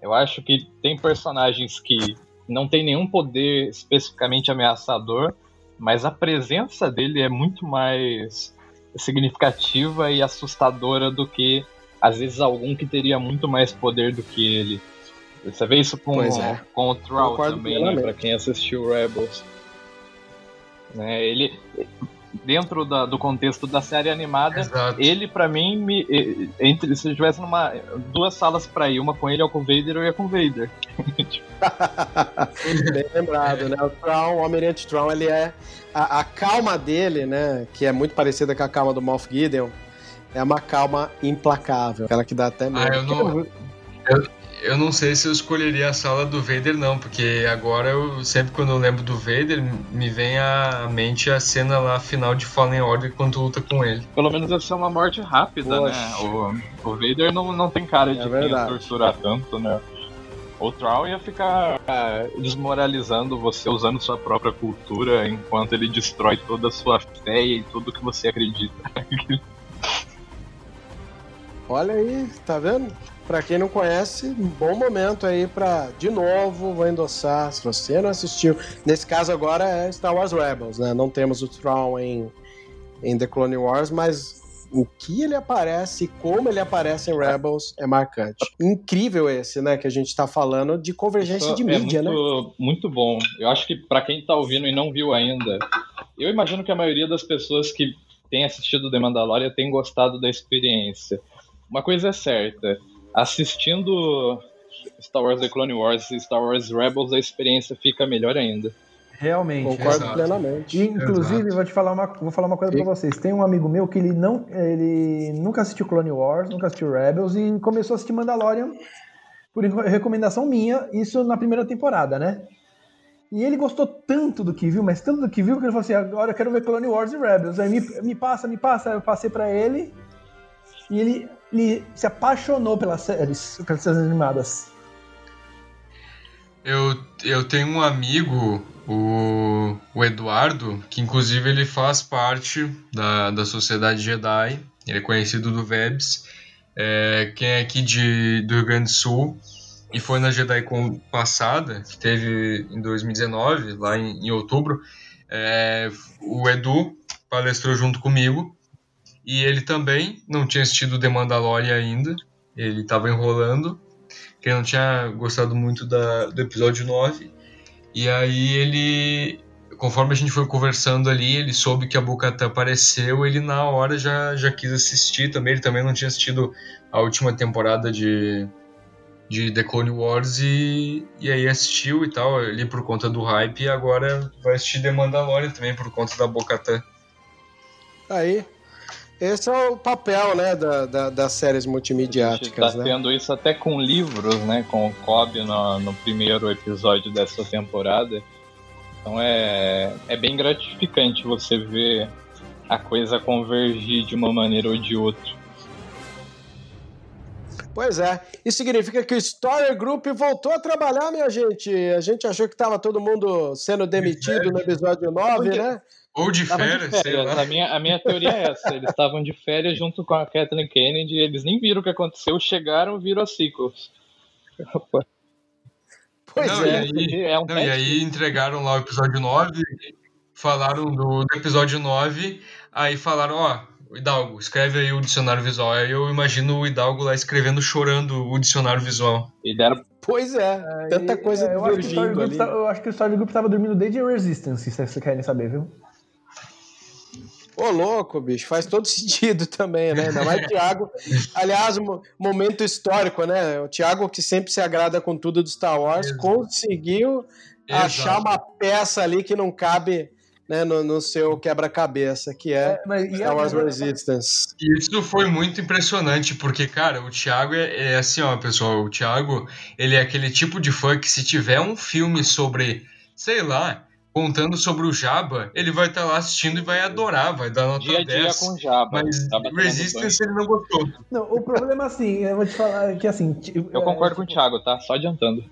eu acho que tem personagens que não tem nenhum poder especificamente ameaçador, mas a presença dele é muito mais significativa e assustadora do que às vezes algum que teria muito mais poder do que ele. Você vê isso com, é. com o Troll também, né, para quem assistiu Rebels. Né, ele dentro da, do contexto da série animada, Exato. ele para mim me, entre se eu tivesse numa duas salas pra ir, uma com ele ou com o Vader, eu ia com o Vader. Bem lembrado, né? O Traum, o Almirante Traum, ele é. A, a calma dele, né? Que é muito parecida com a calma do Moff Gideon, é uma calma implacável. Aquela que dá até medo. Ah, eu não, eu não sei se eu escolheria a sala do Vader, não, porque agora eu sempre quando eu lembro do Vader, me vem à mente a cena lá final de Fallen Order quando luta com ele. Pelo menos ia ser uma morte rápida, Poxa. né? O, o Vader não, não tem cara de É quem ia torturar tanto, né? O Troll ia ficar ah, desmoralizando você usando sua própria cultura enquanto ele destrói toda a sua fé e tudo que você acredita. Olha aí, tá vendo? Pra quem não conhece, um bom momento aí pra, de novo, vou endossar. Se você não assistiu, nesse caso agora é Star Wars Rebels, né? Não temos o Thrawn em, em The Clone Wars, mas o que ele aparece, como ele aparece em Rebels é marcante. Incrível esse, né? Que a gente tá falando de convergência Isso de é mídia, né? muito, muito bom. Eu acho que pra quem tá ouvindo e não viu ainda, eu imagino que a maioria das pessoas que tem assistido The Mandalorian tem gostado da experiência. Uma coisa é certa, assistindo Star Wars The Clone Wars e Star Wars Rebels, a experiência fica melhor ainda. Realmente. Concordo Exato. plenamente. E, inclusive, Exato. vou te falar uma, vou falar uma coisa E- pra vocês. Tem um amigo meu que ele não, ele nunca assistiu Clone Wars, nunca assistiu Rebels e começou a assistir Mandalorian por recomendação minha, isso na primeira temporada, né? E ele gostou tanto do que viu, mas tanto do que viu que ele falou assim: agora eu quero ver Clone Wars e Rebels. Aí me, me passa, me passa. Aí eu passei pra ele e ele, ele se apaixonou pelas séries, pelas séries animadas. Eu, eu tenho um amigo, o, o Eduardo, que inclusive ele faz parte da, da Sociedade Jedi, ele é conhecido do Vebs, é, quem é aqui de, do Rio Grande do Sul e foi na JediCon passada, que teve em 2019, lá em, em outubro, é, o Edu palestrou junto comigo e ele também não tinha assistido The Mandalorian ainda, ele estava enrolando, que ele não tinha gostado muito da, do episódio 9. E aí ele, conforme a gente foi conversando ali, ele soube que a Bocatã apareceu, ele na hora já, já quis assistir também. Ele também não tinha assistido a última temporada de, de The Clone Wars e, e aí assistiu e tal, ali por conta do hype, e agora vai assistir The Mandalorian também por conta da Bocatã. Aí. Esse é o papel, né, da, da- das séries A gente multimediáticas, tá né? tendo isso até com livros, né? Com o Cobb no, no primeiro episódio dessa temporada. Então é, é bem gratificante você ver a coisa convergir de uma maneira ou de outra. Pois é. Isso significa que o Story Group voltou a trabalhar, minha gente. A gente achou que estava todo mundo sendo demitido no episódio 9, né? Ou de Estavam de férias, sei férias. lá. A minha, a minha teoria é essa. Eles estavam de férias junto com a Kathleen Kennedy. Eles nem viram o que aconteceu. Chegaram viram as sequels. Pois Não, é. e aí- é um Não, e aí entregaram lá o episódio 9, falaram do, do episódio 9, aí falaram, ó, Hidalgo, escreve aí o dicionário visual. Aí eu imagino o Hidalgo lá escrevendo, chorando o dicionário visual. E deram Pois é. Tanta coisa é, eu, acho que o Story divergindo Group ali. tá- eu acho que o Story Group tava dormindo desde Resistance, se vocês querem saber, viu? Ô, louco, bicho, faz todo sentido também, né? Ainda mais o Thiago. Aliás, um momento histórico, né? O Thiago, que sempre se agrada com tudo do Star Wars, Exato. conseguiu achar Exato. uma peça ali que não cabe né, no, no seu quebra-cabeça, que é, Mas, e Star é- Wars Resistance. Isso foi muito impressionante, porque, cara, o Thiago é, é assim, ó, pessoal, o Thiago, ele é aquele tipo de fã que se tiver um filme sobre, sei lá, contando sobre o Jabba, ele vai estar lá assistindo e vai adorar, vai dar nota dia a dia 10. com Jabba. Mas Jabba tomando Resistance ele não gostou. Não, o problema assim, eu vou te falar que assim. Eu é, concordo com o Thiago, tá? Só adiantando.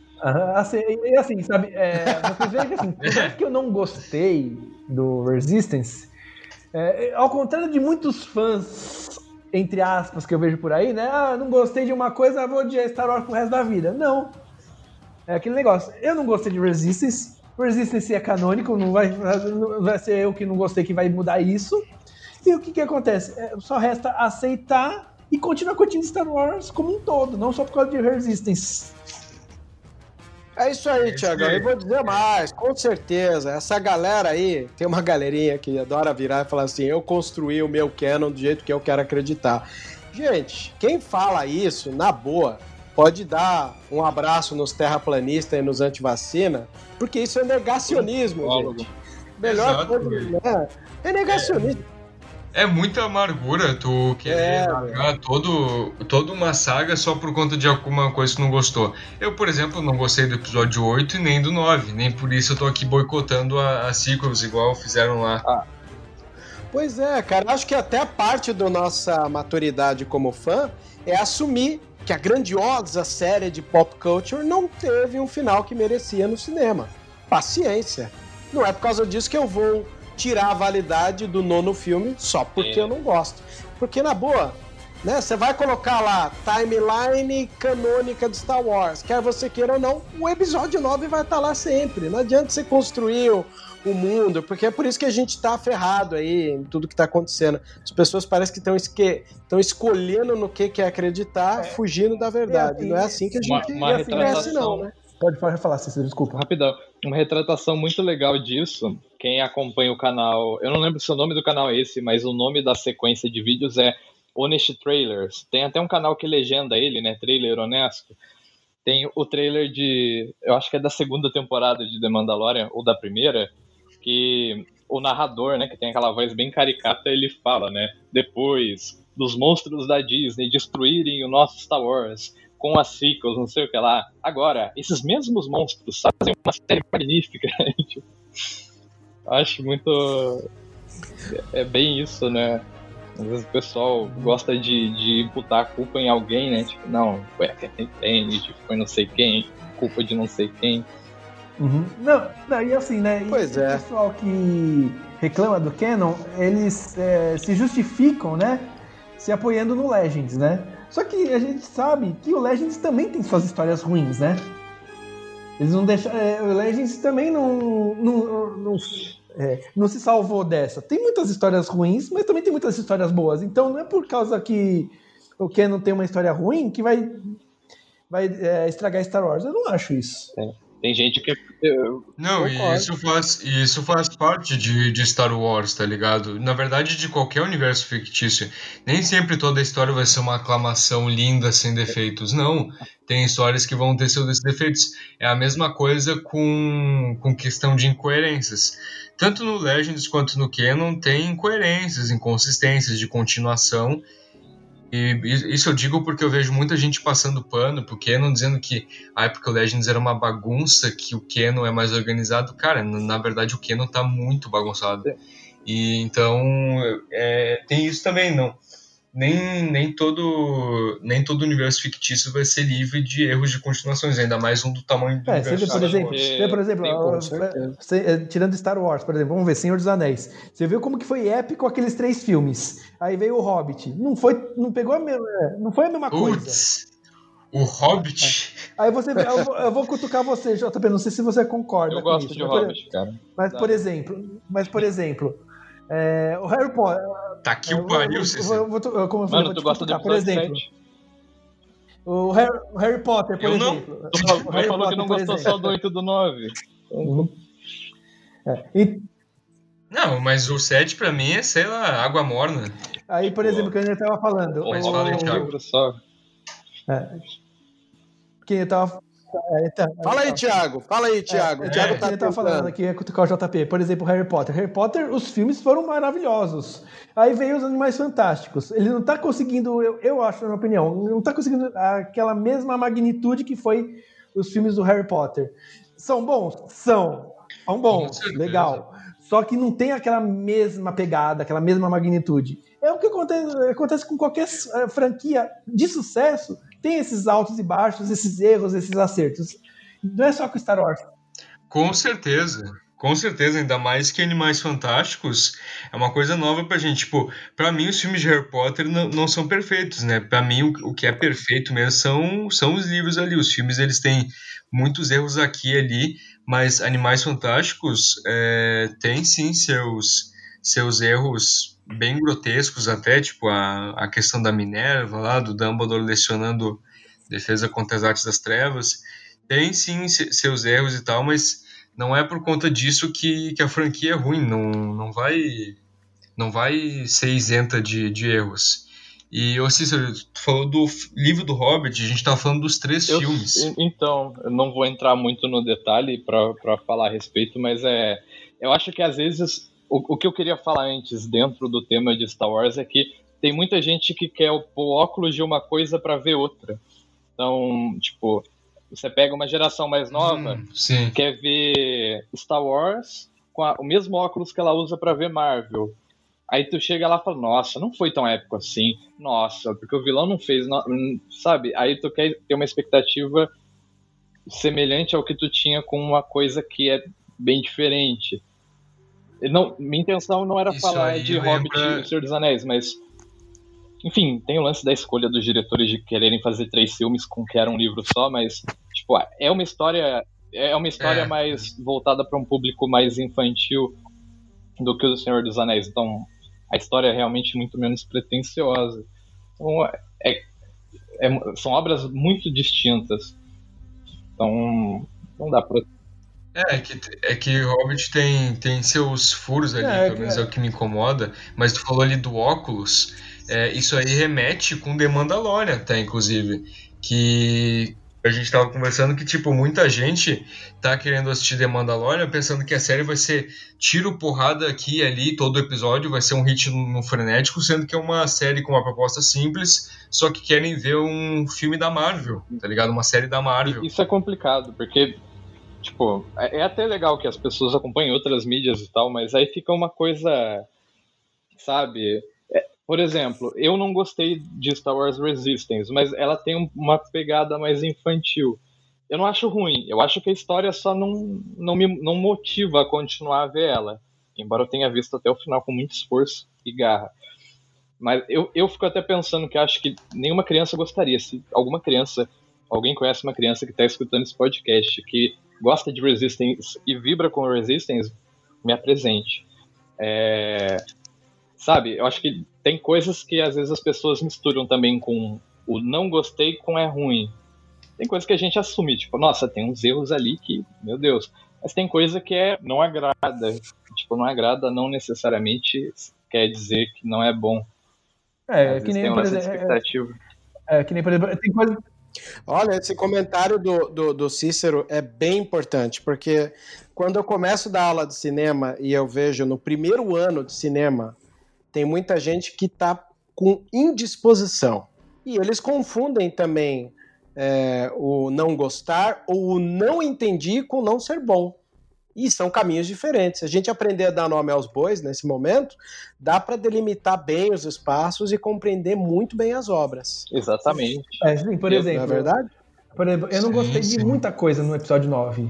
Assim, e assim, sabe, é, vocês veem que assim, por que eu não gostei do Resistance, é, ao contrário de muitos fãs, entre aspas, que eu vejo por aí, né? Ah, não gostei de uma coisa, vou odiar Star Wars pro resto da vida. Não. É aquele negócio. Eu não gostei de Resistance. Resistance é canônico, não vai, vai ser eu que não gostei que vai mudar isso. E o que que acontece? É, só resta aceitar e continuar curtindo Star Wars como um todo, não só por causa de Resistance. É isso aí, Tiago. Eu vou dizer mais, com certeza. Essa galera aí, tem uma galerinha que adora virar e falar assim: eu construí o meu canon do jeito que eu quero acreditar. Gente, quem fala isso, na boa, pode dar um abraço nos terraplanistas e nos antivacina, porque isso é negacionismo, gente. Melhor coisa, né? É negacionismo. É muita amargura tu querer É, largar todo, toda uma saga só por conta de alguma coisa que não gostou. Eu, por exemplo, não gostei do episódio 8 e nem do 9, nem por isso eu tô aqui boicotando a, a sequels igual fizeram lá. Pois é, cara, acho que até parte da nossa maturidade como fã é assumir que a grandiosa série de pop culture não teve um final que merecia no cinema. Paciência. Não é por causa disso que eu vou tirar a validade do nono filme só porque É. eu não gosto. Porque, na boa, né, você vai colocar lá timeline canônica de Star Wars, quer você queira ou não, o episódio 9 vai estar lá sempre. Não adianta você construir o, mundo, porque é por isso que a gente tá ferrado aí em tudo que tá acontecendo. As pessoas parecem que estão esque... escolhendo no que quer acreditar, fugindo da verdade. É, não é assim que a uma- gente uma cresce, não, retratação. né? Pode, pode falar, Cícero, desculpa. Rapidão, uma retratação muito legal disso. Quem acompanha o canal, eu não lembro se o nome do canal é esse, mas o nome da sequência de vídeos é Honest Trailers. Tem até um canal que legenda ele, né? Trailer honesto. Tem o trailer de, eu acho que é da segunda temporada de The Mandalorian ou da primeira, que o narrador, né, que tem aquela voz bem caricata, ele fala, né? Depois dos monstros da Disney destruírem o nosso Star Wars com as sequels, não sei o que lá. Agora, esses mesmos monstros fazem uma série magnífica. Acho muito. É bem isso, né? Às vezes o pessoal gosta de, de imputar a culpa em alguém, né? Tipo, não, foi a Kathleen Kennedy, foi não sei quem, culpa de não sei quem. Uhum. Não, não, e assim, né? e Pois o é. pessoal que reclama do Canon, eles é, se justificam, né? Se apoiando no Legends, né? Só que a gente sabe que o Legends também tem suas histórias ruins, né? Eles não deixam. é, o Legends também não. não, não, é, não se salvou dessa. Tem muitas histórias ruins, mas também tem muitas histórias boas. Então não é por causa que o Canon tem uma história ruim que vai, vai é, estragar Star Wars. Eu não acho isso. Tem gente que. Não, e isso faz, e isso faz parte de, de Star Wars, tá ligado? Na verdade, de qualquer universo fictício. Nem sempre toda a história vai ser uma aclamação linda, sem defeitos. Não. Tem histórias que vão ter seus defeitos. É a mesma coisa com, com questão de incoerências. Tanto no Legends quanto no Canon tem incoerências, inconsistências de continuação. E isso eu digo porque eu vejo muita gente passando pano pro Canon, dizendo que a época o Legends era uma bagunça, que o Canon é mais organizado. Cara, na na verdade o Canon tá muito bagunçado. E então é, tem isso também, não. Nem, nem, todo, nem todo universo fictício vai ser livre de erros de continuações, ainda mais um do tamanho do É, você vê, universo. por exemplo, vê, por exemplo, tem- é, tirando Star Wars, por exemplo, vamos ver, Senhor dos Anéis. Você viu como que foi épico aqueles três filmes. Aí veio o Hobbit. Não foi, não pegou a mesma, é, não foi a mesma coisa. Putz, o Hobbit. Aí você, eu, vou, eu vou cutucar você, JP, não sei se você concorda Eu com gosto isso, de mas, por- Hobbit, cara. Mas por exemplo, mas por exemplo, é, o Harry Potter. Tá aqui eu o pariu, eu eu eu- como eu falei, Mano, tu gosta do. Por exemplo, 7? o Harry, o Harry Potter, por Eu não. exemplo. Tu falou, O tu Harry falou que Potter, não por gostou exemplo. só do 8 e do 9. É, e- Não, mas o 7 pra mim é, sei lá, água morna. aí, por exemplo, que eu estava falando. Mas o- fala aí, Thiago. livro só. que eu tava. É, então, Fala aí, Thiago. Fala aí, Thiago. É, o Thiago é, tá eu tava tentando. falando aqui, é cutucar o JP. Por exemplo, Harry Potter. Harry Potter, os filmes foram maravilhosos. Aí veio os Animais Fantásticos. Ele não tá conseguindo, eu, eu acho, na minha opinião, não tá conseguindo aquela mesma magnitude que foi os filmes do Harry Potter. São bons? São. São Com bons, legal. Só que não tem aquela mesma pegada, aquela mesma magnitude. É o que acontece, acontece com qualquer eh, franquia de sucesso. Tem esses altos e baixos, esses erros, esses acertos. Não é só com Star Wars. Com certeza. Com certeza, ainda mais que Animais Fantásticos é uma coisa nova pra gente. Tipo, pra mim os filmes de Harry Potter não, não são perfeitos, né? Pra mim o, o que é perfeito mesmo são, são os livros ali. Os filmes eles têm muitos erros aqui e ali, mas Animais Fantásticos é, tem sim seus, seus erros bem grotescos até, tipo a, a questão da Minerva lá, do Dumbledore lecionando defesa contra as artes das trevas. tem sim seus erros e tal, mas não é por conta disso que, que a franquia é ruim, não, não vai não vai ser isenta de, de erros. E, ô Cícero, tu falou do livro do Hobbit, a gente tá falando dos três eu, filmes. Então, eu não vou entrar muito no detalhe para falar a respeito, mas é. Eu acho que às vezes. O, o que eu queria falar antes, dentro do tema de Star Wars, é que tem muita gente que quer o óculos de uma coisa para ver outra. Então, tipo, você pega uma geração mais nova, hum, quer ver Star Wars com a, o mesmo óculos que ela usa para ver Marvel. Aí tu chega lá e fala, nossa, não foi tão épico assim. Nossa, porque o vilão não fez, não, sabe? Aí tu quer ter uma expectativa semelhante ao que tu tinha com uma coisa que é bem diferente. Não, minha intenção não era Isso falar de lembra... Hobbit e Senhor dos Anéis, mas enfim, tem o lance da escolha dos diretores de quererem fazer três filmes com que era um livro só, mas tipo, é uma história é uma história é. mais voltada para um público mais infantil do que o do Senhor dos Anéis. Então, a história é realmente muito menos pretensiosa. Então, é, é, são obras muito distintas. Então, não dá pra. É, é que, é que Hobbit tem, tem seus furos ali, é, pelo menos é. é o que me incomoda. Mas tu falou ali do óculos, é, isso aí remete com The Mandalorian, até, inclusive. Que, a gente estava conversando que, tipo, muita gente tá querendo assistir The Mandalorian pensando que a série vai ser tiro, porrada aqui e ali, todo episódio vai ser um hit no frenético, sendo que é uma série com uma proposta simples, só que querem ver um filme da Marvel, tá ligado? Uma série da Marvel. Isso é complicado, porque, tipo, é, é até legal que as pessoas acompanhem outras mídias e tal, mas aí fica uma coisa, sabe? Por exemplo, eu não gostei de Star Wars Resistance, mas ela tem uma pegada mais infantil. Eu não acho ruim, eu acho que a história só não, não me não motiva a continuar a ver ela. Embora eu tenha visto até o final com muito esforço e garra. Mas eu, eu fico até pensando que acho que nenhuma criança gostaria. Se alguma criança, alguém conhece uma criança que está escutando esse podcast, que gosta de Resistance e vibra com Resistance, me apresente. É, sabe? Eu acho que tem coisas que às vezes as pessoas misturam também com o não gostei com é ruim. Tem coisas que a gente assume, tipo, nossa, tem uns erros ali que, meu Deus. Mas tem coisa que é não agrada. Tipo, não agrada não necessariamente quer dizer que não é bom. É, às que nem, por exemplo, expectativa. É, é, que nem, por exemplo, tem coisa Olha, esse comentário do, do, do, Cícero é bem importante, porque quando eu começo a dar aula de cinema e eu vejo no primeiro ano de cinema tem muita gente que está com indisposição. E eles confundem também é, o não gostar ou o não entendi com não ser bom. E são caminhos diferentes. Se a gente aprender a dar nome aos bois nesse momento, dá para delimitar bem os espaços e compreender muito bem as obras. Exatamente. É, sim, por exemplo. Não é verdade? Por exemplo, eu não gostei sim. de muita coisa no episódio 9.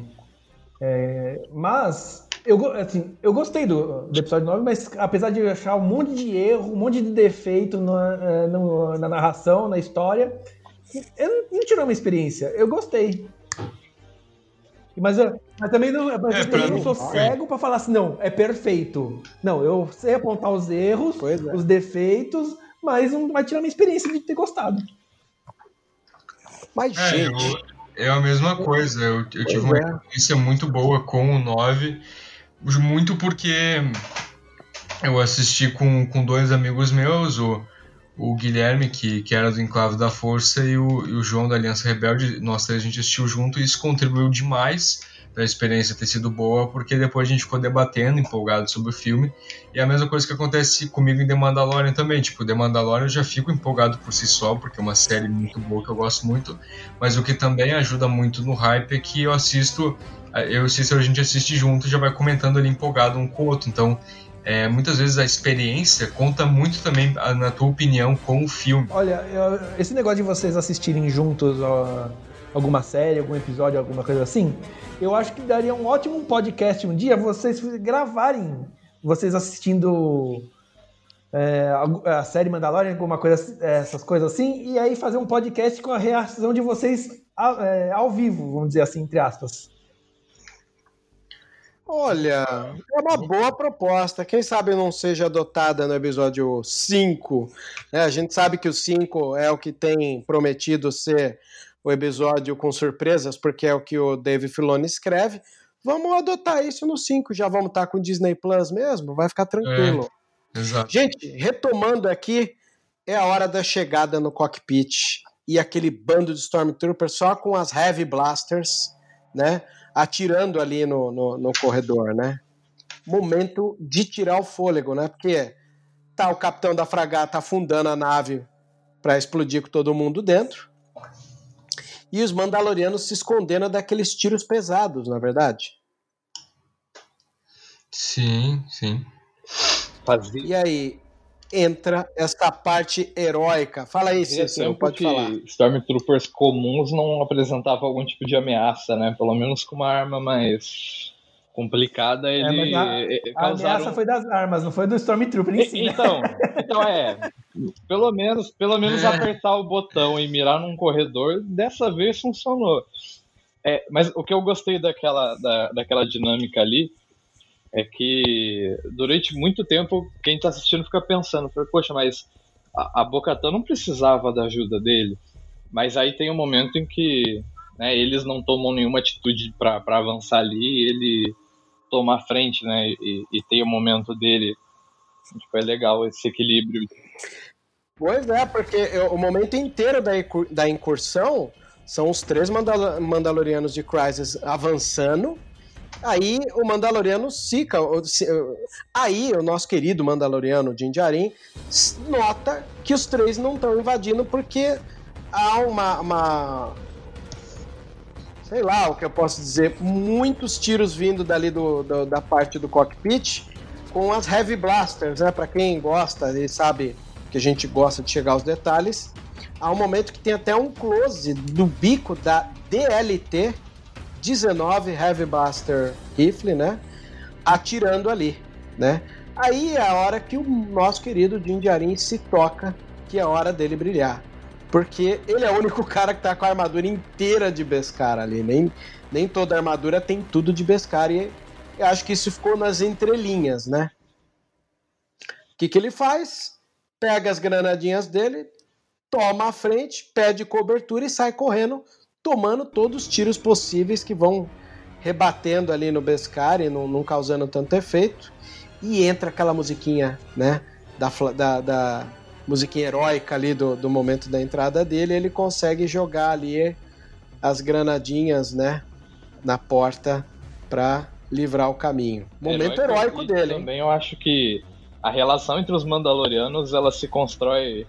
É, mas eu, assim, eu gostei do, do, episódio 9, mas apesar de achar um monte de erro, um monte de defeito na, é, no, na narração, na história, eu não tirou uma experiência. Eu gostei. Mas, eu, mas também não, mas é, eu não sou cego para falar assim, não, é perfeito. Não, eu sei apontar os erros, é. os defeitos, mas não vai tirar minha experiência de ter gostado. Mas, é, gente. Eu, é a mesma coisa. Eu, eu tive uma é. experiência muito boa com o 9 muito porque eu assisti com, com dois amigos meus, o, o Guilherme, que, que era do Enclave da Força, e o, e o João da Aliança Rebelde. Nós três a gente assistiu junto e isso contribuiu demais para a experiência ter sido boa, porque depois a gente ficou debatendo, empolgado sobre o filme. E a mesma coisa que acontece comigo em The Mandalorian também. Tipo, The Mandalorian eu já fico empolgado por si só, porque é uma série muito boa que eu gosto muito. Mas o que também ajuda muito no hype é que eu assisto eu e Cícero a gente assiste junto e já vai comentando ali empolgado um com o outro. Então, é, muitas vezes a experiência conta muito também na tua opinião com o filme. Olha, esse negócio de vocês assistirem juntos ó, alguma série, algum episódio, alguma coisa assim, eu acho que daria um ótimo podcast um dia vocês gravarem, vocês assistindo é, a, série Mandalorian, alguma coisa, essas coisas assim, e aí fazer um podcast com a reação de vocês ao, é, ao vivo, vamos dizer assim, entre aspas. Olha, é uma boa proposta. Quem sabe não seja adotada no episódio 5. É, a gente sabe que o 5 é o que tem prometido ser o episódio com surpresas, porque é o que o Dave Filoni escreve. Vamos adotar isso no 5, já vamos estar com Disney Plus mesmo, vai ficar tranquilo. É, exato. Gente, retomando aqui, é a hora da chegada no cockpit e aquele bando de Stormtroopers só com as Heavy Blasters, né? Atirando ali no, no, no corredor, né? Momento de tirar o fôlego, né? Porque tá o capitão da fragata afundando a nave para explodir com todo mundo dentro. E os Mandalorianos se escondendo daqueles tiros pesados, na é verdade. Sim, sim. Fazia, E aí entra essa parte heróica. Fala aí, Cícero, pode que falar. Stormtroopers comuns não apresentavam algum tipo de ameaça, né? Pelo menos com uma arma mais complicada, ele mas a- A ameaça foi das armas, não foi do Stormtrooper em si, né? Então, então é. Pelo menos, pelo menos É. apertar o botão e mirar num corredor, dessa vez funcionou. É, mas o que eu gostei daquela, da, daquela dinâmica ali é que durante muito tempo quem tá assistindo fica pensando, poxa, mas a, a Bocatã não precisava da ajuda dele. Mas aí tem um momento em que né, eles não tomam nenhuma atitude para avançar ali, ele toma a frente, né? E, e tem o momento dele. Tipo, é legal esse equilíbrio. Pois é, porque o momento inteiro da, da incursão são os três Mandal- Mandalorianos de Crisis avançando. Aí o Mandaloriano se- Aí o nosso querido Mandaloriano s- nota que os três não estão invadindo porque há uma, uma- Sei lá o que eu posso dizer. Muitos tiros vindo dali do, do- da parte do cockpit com as Heavy Blasters, né? Pra quem gosta e sabe que a gente gosta de chegar aos detalhes. Há um momento que tem até um close do bico da DLT 19 Heavy Blaster Rifle, né? Atirando ali, né? Aí é a hora que o nosso querido Din Djarin se toca que é a hora dele brilhar. Porque ele é o único cara que tá com a armadura inteira de Beskar ali. Nem, nem toda armadura tem tudo de Beskar. E eu acho que isso ficou nas entrelinhas, né? O que, que ele faz? Pega as granadinhas dele, toma a frente, pede cobertura e sai correndo, tomando todos os tiros possíveis que vão rebatendo ali no Beskar e não, não causando tanto efeito. E entra aquela musiquinha, né? Da, da, da musiquinha heróica ali do, do momento da entrada dele. Ele consegue jogar ali as granadinhas, né? Na porta para livrar o caminho. Momento heróico e dele, hein? Também eu acho que a relação entre os Mandalorianos ela se constrói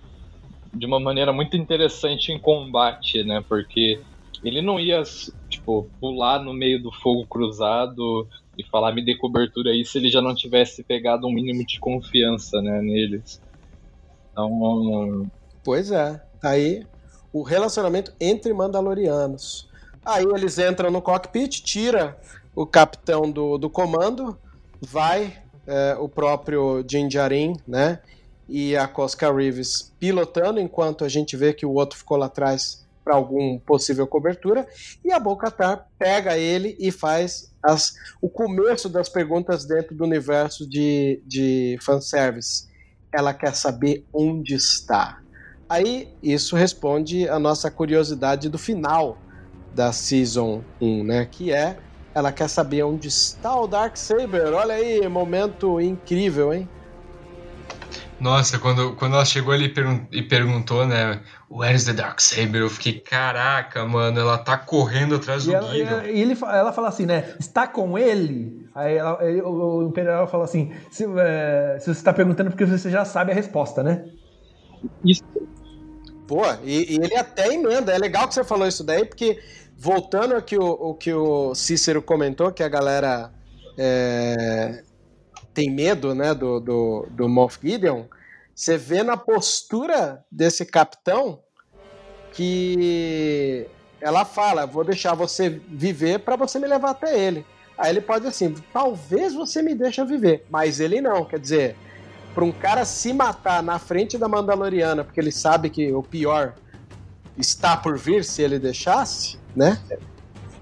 de uma maneira muito interessante em combate, né? Porque ele não ia, tipo, pular no meio do fogo cruzado e falar me dê cobertura aí se ele já não tivesse pegado um mínimo de confiança, né, neles. Então, Pois é. Aí o relacionamento entre Mandalorianos. Aí eles entram no cockpit, tira o capitão do, do comando, vai é, o próprio Din né? E a Cosca Reeves pilotando, enquanto a gente vê que o outro ficou lá atrás para algum possível cobertura. E a Bocatar pega ele e faz as, o começo das perguntas dentro do universo de, de fanservice. Ela quer saber onde está. Aí isso responde a nossa curiosidade do final da Season 1, né? Que é ela quer saber onde está o Darksaber. Olha aí, momento incrível, hein? Nossa, quando, quando ela chegou ali e pergun- e perguntou, né? Where's the Darksaber? Eu fiquei, caraca, mano, ela tá correndo atrás E, do ela, Gideon. e ele, ela fala assim, né? Está com ele? Aí ela- ele- o, o Imperial fala assim: se, é, se você está perguntando porque você já sabe a resposta, né? isso Pô, e, e ele até emenda. É legal que você falou isso daí, porque voltando ao que o, o que o Cícero comentou, que a galera é, tem medo, né, do, do, do Moff Gideon, você vê na postura desse capitão que ela fala, vou deixar você viver para você me levar até ele. Aí ele pode assim, talvez você me deixe viver, mas ele não, quer dizer, para um cara se matar na frente da Mandaloriana, porque ele sabe que o pior está por vir se ele deixasse, né?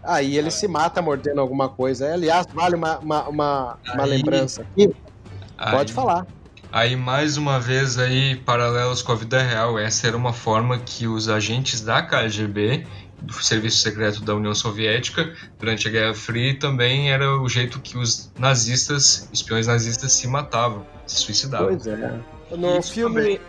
Aí ele se mata mordendo alguma coisa. Aliás, vale uma, uma, uma, uma Aí- lembrança aqui. Pode Aí- falar. Aí, mais uma vez, aí, paralelos com a vida real, essa era uma forma que os agentes da KGB do serviço secreto da União Soviética durante a Guerra Fria e também era o jeito que os nazistas, espiões nazistas, se matavam, se suicidavam. Pois é. No Isso filme. também.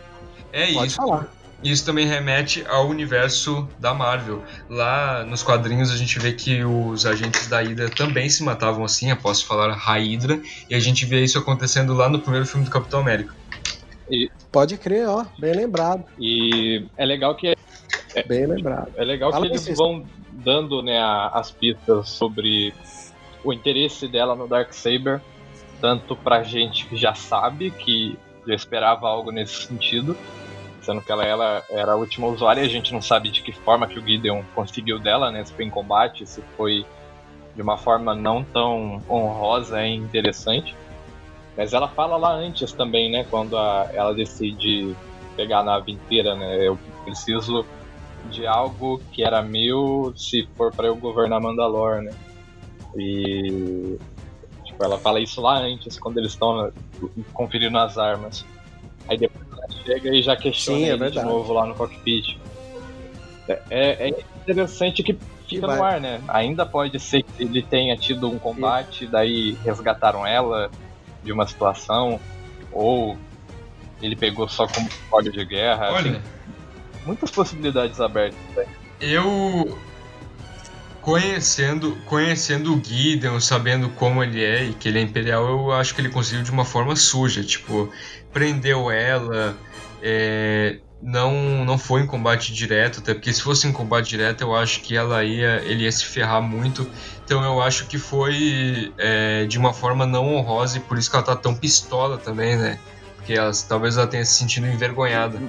É Pode isso. falar. Isso também remete ao universo da Marvel. Lá nos quadrinhos a gente vê que os agentes da Hydra também se matavam assim, após falar Hydra, e a gente vê isso acontecendo lá no primeiro filme do Capitão América. Pode crer, ó. Bem lembrado. E é legal que Bem lembrado. É legal Fala que eles vão dando né, as pistas sobre o interesse dela no Darksaber, tanto pra gente que já sabe, que já esperava algo nesse sentido, sendo que ela, ela era a última usuária a gente não sabe de que forma que o Gideon conseguiu dela, né, se foi em combate, se foi de uma forma não tão honrosa e interessante. Mas ela fala lá antes também, né, quando a- ela decide pegar a nave inteira, né, eu preciso de algo que era meu se for pra eu governar Mandalor, né? E tipo, ela fala isso lá antes, quando eles estão conferindo as armas. Aí depois ela chega e já questiona Sim, é ele de novo lá no cockpit. É, é interessante que fica no ar, né? Ainda pode ser que ele tenha tido um combate, daí resgataram ela de uma situação, ou ele pegou só como código de guerra. Olha, Tem muitas possibilidades abertas. né? eu conhecendo conhecendo o Gideon, sabendo como ele é e que ele é imperial, eu acho que ele conseguiu de uma forma suja, tipo, prendeu ela, é, não não foi em combate direto, até porque se fosse em combate direto, eu acho que ela ia ele ia se ferrar muito. Então eu acho que foi é, de uma forma não honrosa e por isso que ela tá tão pistola também, né? Porque ela, talvez ela tenha se sentido envergonhada.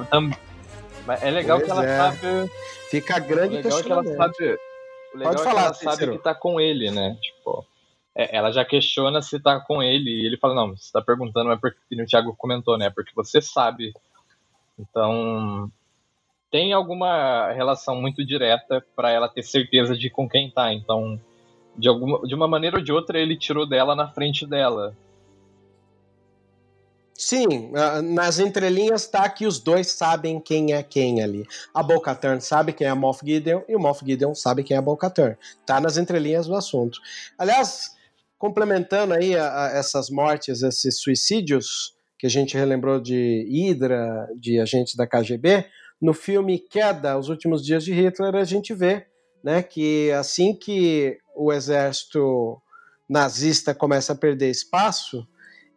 Mas É legal Pois que ela é. sabe. Fica O grande legal é que ela sabe. O legal Pode é falar, que ela sabe que tá com ele, né? Tipo. é, ela já questiona se tá com ele. E ele fala, não, você tá perguntando, mas porque o Thiago comentou, né? Porque você sabe. Então. Tem alguma relação muito direta pra ela ter certeza de com quem tá. Então, de, alguma, de uma maneira ou de outra, ele tirou dela na frente dela. Sim, ah, nas entrelinhas tá que os dois sabem quem é quem ali. A Bo-Katan sabe quem é a Moff Gideon e o Moff Gideon sabe quem é a Bo-Katan. Tá nas entrelinhas do assunto. Aliás, complementando aí a- a essas mortes, esses suicídios que a gente relembrou de Hydra, de agentes da KGB, no filme Queda, Os Últimos Dias de Hitler, a gente vê né, que assim que o exército nazista começa a perder espaço,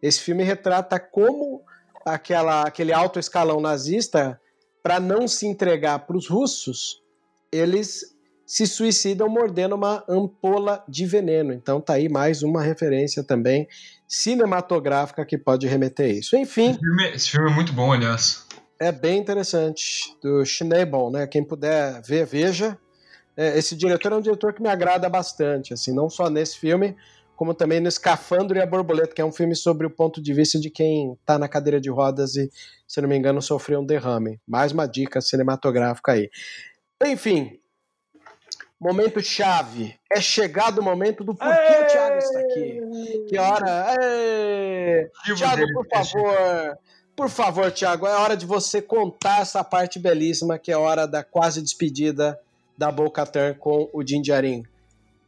esse filme retrata como aquela, aquele alto escalão nazista, para não se entregar para os russos, eles se suicidam mordendo uma ampola de veneno. Então tá aí mais uma referência também cinematográfica que pode remeter a isso. Enfim, Esse filme, esse filme é muito bom, aliás. é bem interessante, do Schneebel, né? Quem puder ver, veja. É, esse diretor é um diretor que me agrada bastante, assim, não só nesse filme, como também no Escafandro e a Borboleta, que é um filme sobre o ponto de vista de quem está na cadeira de rodas e, se não me engano, sofreu um derrame. Mais uma dica cinematográfica aí. Enfim, momento chave. É chegado o momento do porquê o Thiago está aqui. Que hora? Tiago, dele, por favor. Por favor, Tiago, é hora de você contar essa parte belíssima, que é a hora da quase despedida da Bo-Katan com o Din Djarin.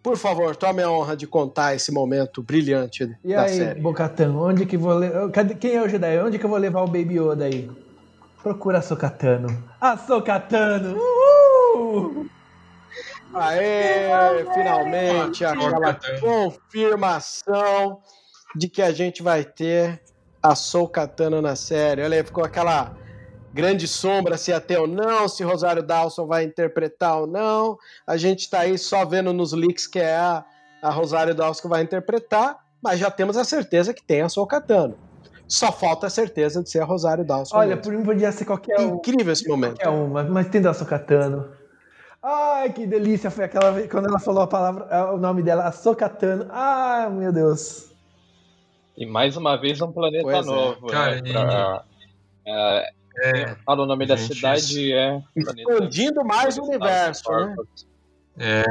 Por favor, tome a honra de contar esse momento brilhante E da aí, série. Bocatan, onde que vou le... Quem é o Jedi? Onde que eu vou levar o Baby Yoda aí? Procura a Sokatano. A Sokatano! Uhul! Aê, finalmente Ah, aquela confirmação de que a gente vai ter a Soul Katana na série. Olha aí, ficou aquela grande sombra se ter ou não, se Rosário Dawson vai interpretar ou não. A gente tá aí só vendo nos leaks que é a, a Rosário Dawson que vai interpretar, mas já temos a certeza que tem a Katana. Só falta a certeza de ser a Rosário Dawson. Olha, mesmo. por mim podia ser qualquer um. Incrível esse momento. Qualquer um, mas, mas tem da Sokatano. Ai, que delícia foi aquela vez quando ela falou a palavra, o nome dela, a Sokatano. Ah, meu Deus. E mais uma vez um planeta Pois é. novo, Cara, né? Pra, é, É, fala o nome da cidade é. Expandindo mais o universo, né? é,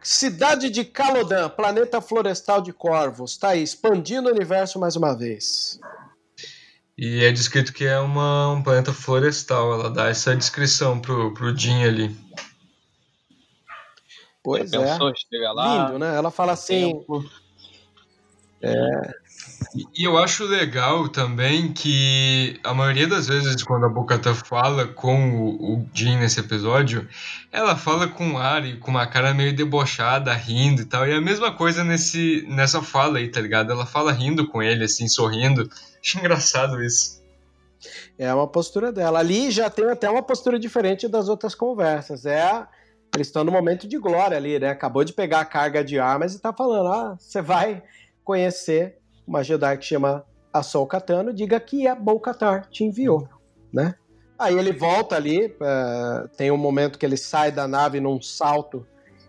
Cidade de Calodan, planeta florestal de corvos. Tá aí, expandindo o universo mais uma vez. e é descrito que é uma, um planeta florestal. Ela dá essa descrição pro, pro Jin ali. Pois Já é. pensou? Chega lá. Lindo, né? Ela fala assim. tempo. E- E eu acho legal também que a maioria das vezes quando a Bocata fala com o, o nesse episódio, ela fala com um ar e com uma cara meio debochada, rindo e tal. E é a mesma coisa nesse, nessa fala aí, tá ligado? Ela fala rindo com ele, assim, sorrindo. Acho engraçado isso. É uma postura dela. Ali já tem até uma postura diferente das outras conversas. É, eles estão no momento de glória ali, né? Acabou de pegar a carga de armas e tá falando: ah, você vai conhecer uma Jedi que chama Assol Katano, diga que a Bo-Katar te enviou, né? Aí ele volta ali, eh, tem um momento que ele sai da nave num salto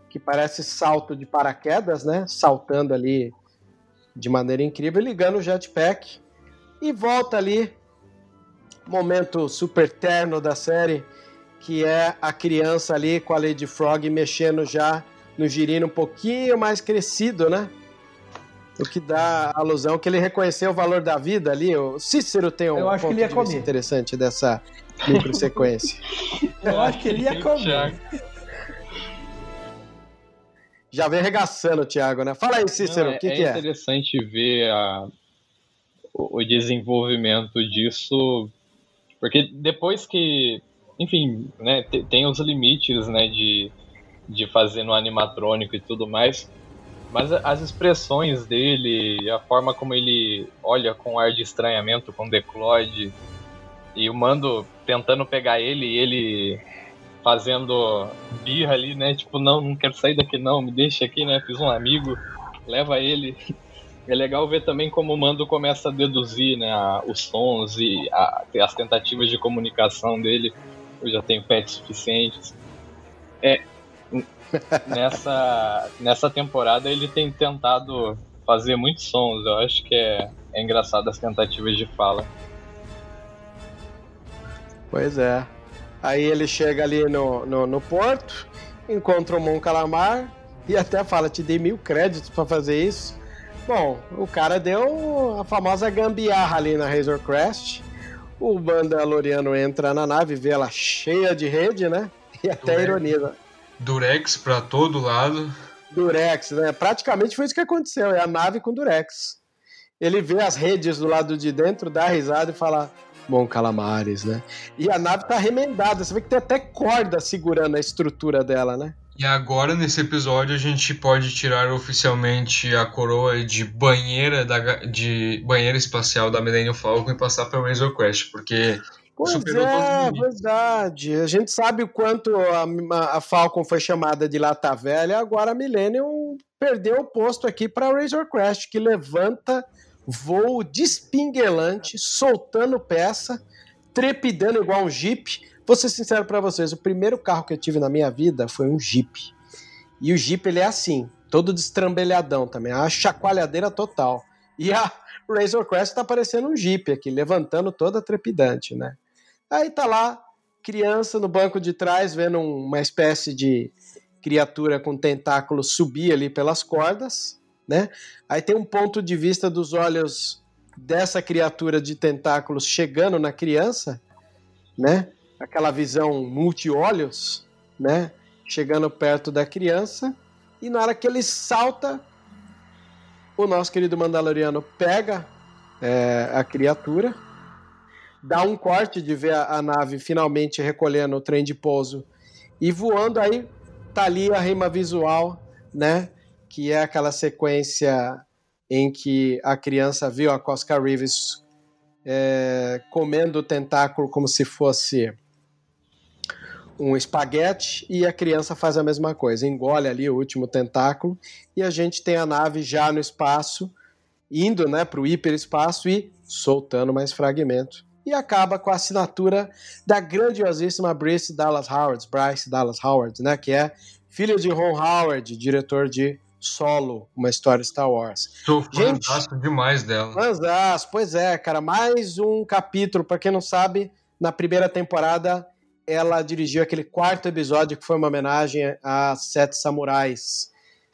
que parece salto de paraquedas, né? Saltando ali de maneira incrível, ligando o jetpack e volta ali momento super terno da série, que é a criança ali com a Lady Frog mexendo já no girino um pouquinho mais crescido, né? O que dá a alusão que ele reconheceu o valor da vida ali. O Cícero tem um Eu acho que ponto ele ia de comer. interessante dessa microsequência. Eu acho que ele ia comer. Já vem regaçando o Thiago, né? Fala aí, Cícero, o que, é que é? interessante ver a- o, desenvolvimento disso, porque depois que, enfim, né, te- tem os limites, né, de, de fazer no animatrônico e tudo mais, mas as expressões dele, a forma como ele olha com ar de estranhamento com o Declode, e o Mando tentando pegar ele, e ele fazendo birra ali, né? Tipo, não, não quero sair daqui não, me deixa aqui, né? Fiz um amigo, leva ele. É legal ver também como o Mando começa a deduzir, né, os sons e a- as tentativas de comunicação dele. Eu já tenho pets suficientes. É, nessa, nessa temporada ele tem tentado fazer muitos sons. Eu acho que é, é engraçado as tentativas de fala. Pois é. Aí ele chega ali no, no, no porto, encontra o Mon Calamar e até fala: te dei mil créditos pra fazer isso. Bom, o cara deu a famosa gambiarra ali na Razor Crest. O Mandaloriano entra na nave, vê ela cheia de rede, né? E até ironiza. Durex pra todo lado. Durex, né? Praticamente foi isso que aconteceu, é a nave com Durex. Ele vê as redes do lado de dentro, dá risada e fala: Bom, calamares, né? E a nave tá remendada, você vê que tem até corda segurando a estrutura dela, né? E agora, nesse episódio, a gente pode tirar oficialmente a coroa de banheira, da, de banheira espacial da Millennium Falcon e passar para Razor Quest, porque Pois é, verdade. A gente sabe o quanto a, a Falcon foi chamada de lata velha, agora a Millennium perdeu o posto aqui para Razor Crest, que levanta voo despinguelante, soltando peça, trepidando igual um Jeep. Vou ser sincero para vocês, o primeiro carro que eu tive na minha vida foi um Jeep. E o Jeep ele é assim, todo destrambelhadão também, uma chacoalhadeira total. E a Razor Crest tá parecendo um Jeep aqui, levantando toda trepidante, né? Aí tá lá, criança no banco de trás, vendo um- uma espécie de criatura com tentáculos subir ali pelas cordas, né? Aí tem um ponto de vista dos olhos dessa criatura de tentáculos chegando na criança, né? Aquela visão multi-olhos, né? Chegando perto da criança. E na hora que ele salta, o nosso querido Mandaloriano pega é, a criatura, dá um corte de ver a, a nave finalmente recolhendo o trem de pouso e voando aí tá ali a rima visual, né? Que é aquela sequência em que a criança viu a Cosca Reeves é, comendo o tentáculo como se fosse um espaguete e a criança faz a mesma coisa, engole ali o último tentáculo e a gente tem a nave já no espaço, indo né, para o hiperespaço e soltando mais fragmento. E acaba com a assinatura da grandiosíssima Bryce Dallas Howard, Bryce Dallas Howard, né, que é filho de Ron Howard, diretor de Solo, uma história Star Wars. sou fantástico demais dela. Mas, pois é, cara, mais um capítulo. Pra quem não sabe, na primeira temporada ela dirigiu aquele quarto episódio que foi uma homenagem a Sete Samurais,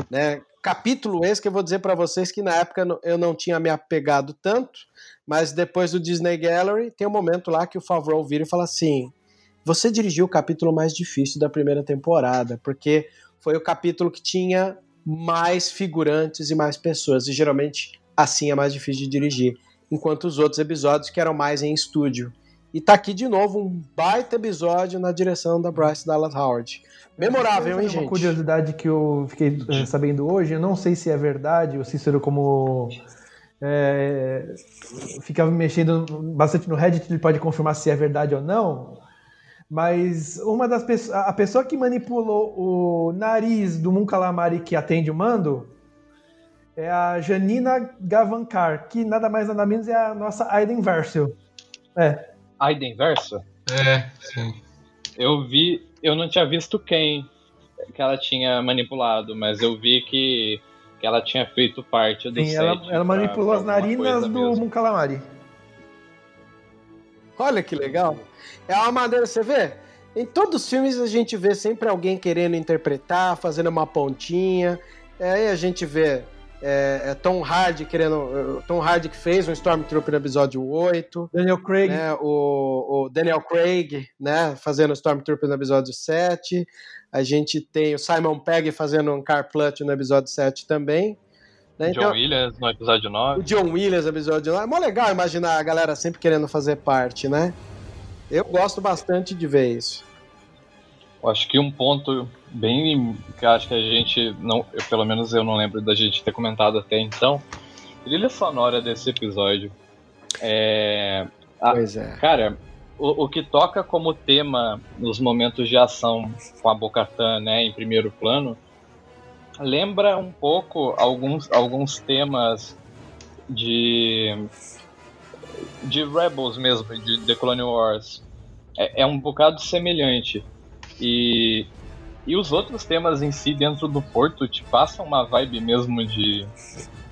né? Capítulo esse que eu vou dizer pra vocês que na época eu não tinha me apegado tanto, mas depois do Disney Gallery tem um momento lá que o Favreau vira e fala assim: "Você dirigiu o capítulo mais difícil da primeira temporada, porque foi o capítulo que tinha mais figurantes e mais pessoas. E geralmente assim é mais difícil de dirigir. Enquanto os outros episódios que eram mais em estúdio. E tá aqui de novo um baita episódio na direção da Bryce Dallas Howard. Memorável, hein, gente? Uma curiosidade que eu fiquei eh, sabendo hoje, eu não sei se é verdade, o Cícero, como é, ficava mexendo bastante no Reddit, ele pode confirmar se é verdade ou não. Mas uma das pessoas, a pessoa que manipulou o nariz do Mon Calamari que atende o mando é a Janina Gavankar, que nada mais nada menos é a nossa Aiden Versio. É. Aiden Verso? É, sim. Eu vi, eu não tinha visto quem que ela tinha manipulado, mas eu vi que, que ela tinha feito parte do Sim, set. ela, ela manipulou as narinas do mesmo. Mon Calamari. Olha que legal. É uma maneira, você vê? Em todos os filmes a gente vê sempre alguém querendo interpretar, fazendo uma pontinha. É, Aí a gente vê é, é Tom Hardy querendo. é, Tom Hardy que fez um Stormtrooper no episódio 8. Daniel Craig. né, o, o Daniel Craig, né, fazendo Stormtrooper no episódio 7. A gente tem o Simon Pegg fazendo um Car Plutch no episódio 7 também. Né? John Então, Williams no episódio 9. o John Williams no episódio 9. É mó legal imaginar a galera sempre querendo fazer parte, né? Eu gosto bastante de ver isso. Eu Acho que um ponto bem que acho que a gente não, eu, pelo menos eu não lembro da gente ter comentado até então, trilha sonora desse episódio. É, Ah, Pois é. cara, o, o que toca como tema nos momentos de ação com a Bocatan, né, em primeiro plano, lembra um pouco alguns, alguns temas de de Rebels mesmo, de The Clone Wars. É, é um bocado semelhante. E, e os outros temas em si dentro do porto te passam uma vibe mesmo de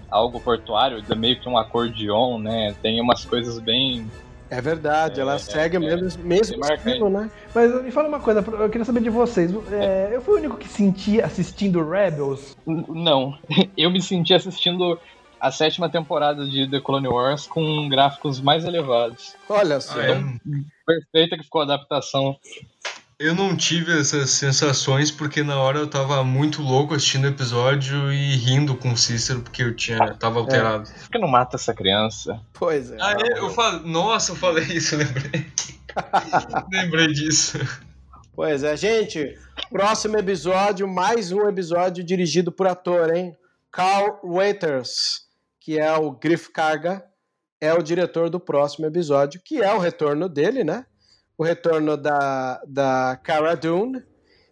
algo portuário, meio que um acordeon, né? Tem umas coisas bem. É verdade, ela É, segue o é, mesmo, mesmo é marcante. estilo, né? Mas me fala uma coisa, eu queria saber de vocês. É, eu fui o único que senti assistindo Rebels. Não, eu me senti assistindo a sétima temporada de The Clone Wars com gráficos mais elevados. Olha só. Ah, é? Perfeita que ficou a adaptação. Eu não tive essas sensações porque na hora eu tava muito louco assistindo o episódio e rindo com o Cícero porque eu tinha tava alterado. Por que não mata essa criança? Pois é. Ah, é? Eu falei, nossa, eu falei isso, eu lembrei. lembrei disso. Pois é, gente. Próximo episódio, mais um episódio dirigido por ator, hein? Carl Waiters, que é o Griff Carga, é o diretor do próximo episódio, que é o retorno dele, né? O retorno da, da Cara Dune.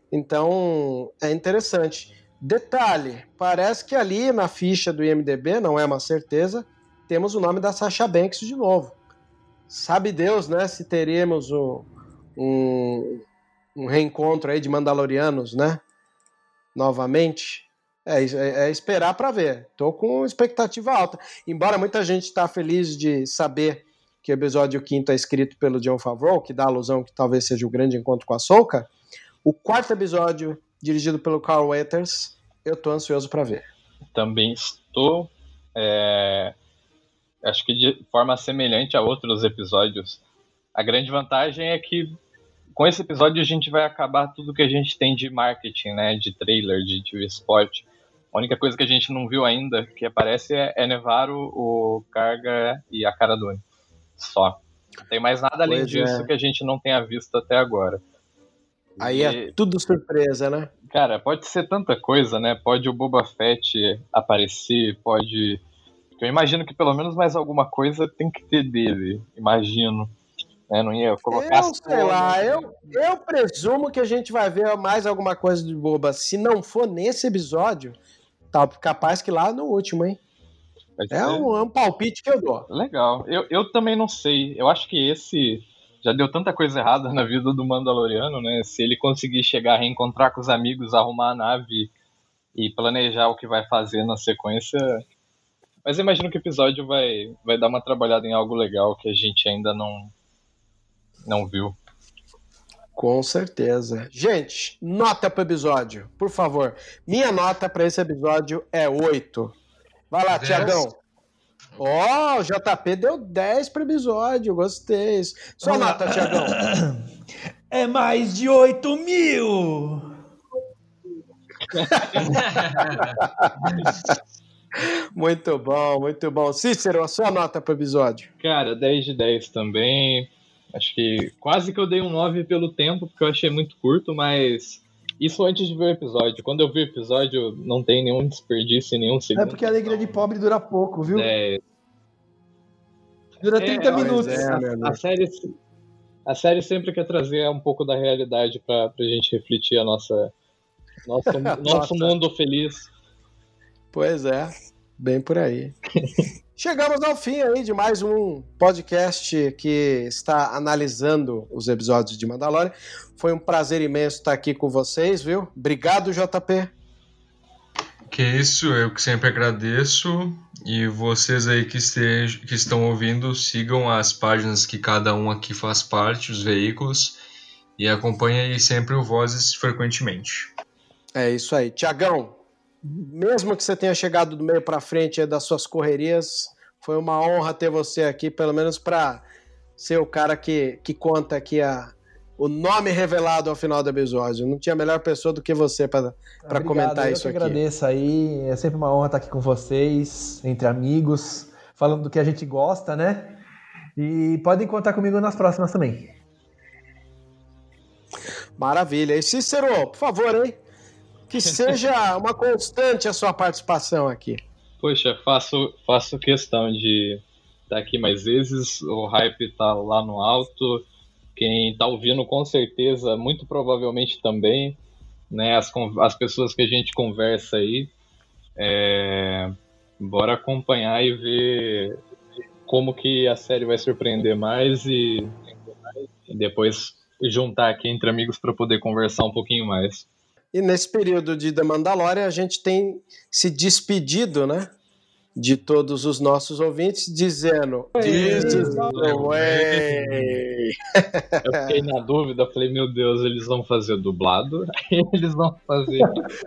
Então, é interessante. Detalhe, parece que ali na ficha do IMDB, não é uma certeza, temos o nome da Sasha Banks de novo. Sabe Deus, né, se teremos o- um, um reencontro aí de Mandalorianos, né? Novamente. É, é- é esperar para ver. Tô com expectativa alta. Embora muita gente está feliz de saber que o episódio quinto é escrito pelo John Favreau, que dá alusão que talvez seja o grande encontro com a Soca. O quarto episódio, dirigido pelo Carl Weathers, eu tô ansioso para ver. Também estou. é, acho que de forma semelhante a outros episódios. A grande vantagem é que com esse episódio a gente vai acabar tudo que a gente tem de marketing, né? De trailer, de TV spot. A única coisa que a gente não viu ainda que aparece é, é Nevaro, o Carga e a Cara Dune. Só. Não tem mais nada além Pois disso é. que a gente não tenha visto até agora. Aí E- é tudo surpresa, né? Cara, pode ser tanta coisa, né? Pode o Boba Fett aparecer, pode. Eu imagino que pelo menos mais alguma coisa tem que ter dele. Imagino. Né? Não ia colocar. Eu sei lá, eu, eu presumo que a gente vai ver mais alguma coisa de boba. Se não for nesse episódio, tá capaz que lá no último, hein? É um, é um palpite que eu dou. Legal. Eu, eu também não sei. Eu acho que esse já deu tanta coisa errada na vida do Mandaloriano, né? Se ele conseguir chegar, reencontrar com os amigos, arrumar a nave e planejar o que vai fazer na sequência. Mas eu imagino que o episódio vai, vai dar uma trabalhada em algo legal que a gente ainda não, não viu. Com certeza. Gente, nota pro episódio, por favor. Minha nota para esse episódio é 8. Vai lá. Tiagão. Ó, o JP deu 10 pro episódio, gostei. Lá. nota, Tiagão. É mais de 8 mil! muito bom, muito bom. Cícero, a sua nota para o episódio? Cara, 10 de 10 também. Acho que quase que eu dei um 9 pelo tempo, porque eu achei muito curto, mas isso antes de ver o episódio. Quando eu vi o episódio, não tem nenhum desperdício, nenhum segundo. É porque a alegria de pobre dura pouco, viu? É, Dura 30 É, minutos. é, a, a série, a série sempre quer trazer um pouco da realidade pra, pra gente refletir a nossa, nosso, nosso mundo feliz. Pois é, bem por aí. Chegamos ao fim aí de mais um podcast que está analisando os episódios de Mandalorian. Foi um prazer imenso estar aqui com vocês, viu? Obrigado, JP. Que isso, eu que sempre agradeço. E vocês aí que, estejam, que estão ouvindo, sigam as páginas que cada um aqui faz parte, os veículos, e acompanhem aí sempre o Vozes frequentemente. É isso aí. Tiagão, mesmo que você tenha chegado do meio para frente das suas correrias, foi uma honra ter você aqui, pelo menos para ser o cara que, que conta aqui a, o nome revelado ao final do episódio. Não tinha melhor pessoa do que você para comentar eu isso que aqui. agradeço aí. É sempre uma honra estar aqui com vocês, entre amigos, falando do que a gente gosta, né? E podem contar comigo nas próximas também. Maravilha. E Cícero, por favor, hein? Que seja uma constante a sua participação aqui. Poxa, faço, faço questão de estar aqui mais vezes. O hype tá lá no alto. Quem tá ouvindo, com certeza, muito provavelmente também. Né, as, as pessoas que a gente conversa aí. É, bora acompanhar e ver como que a série vai surpreender mais e, e depois juntar aqui entre amigos para poder conversar um pouquinho mais. E nesse período de The Mandalorian, a gente tem se despedido, né? De todos os nossos ouvintes, dizendo: This is the way. Eu fiquei na dúvida, falei, meu Deus, eles vão fazer dublado? eles vão fazer.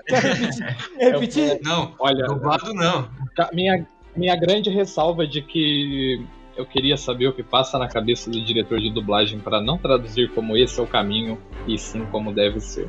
Quer repetir? repetir? Não, Olha, dublado não. minha, minha grande ressalva de que eu queria saber o que passa na cabeça do diretor de dublagem para não traduzir como esse é o caminho, e sim como deve ser.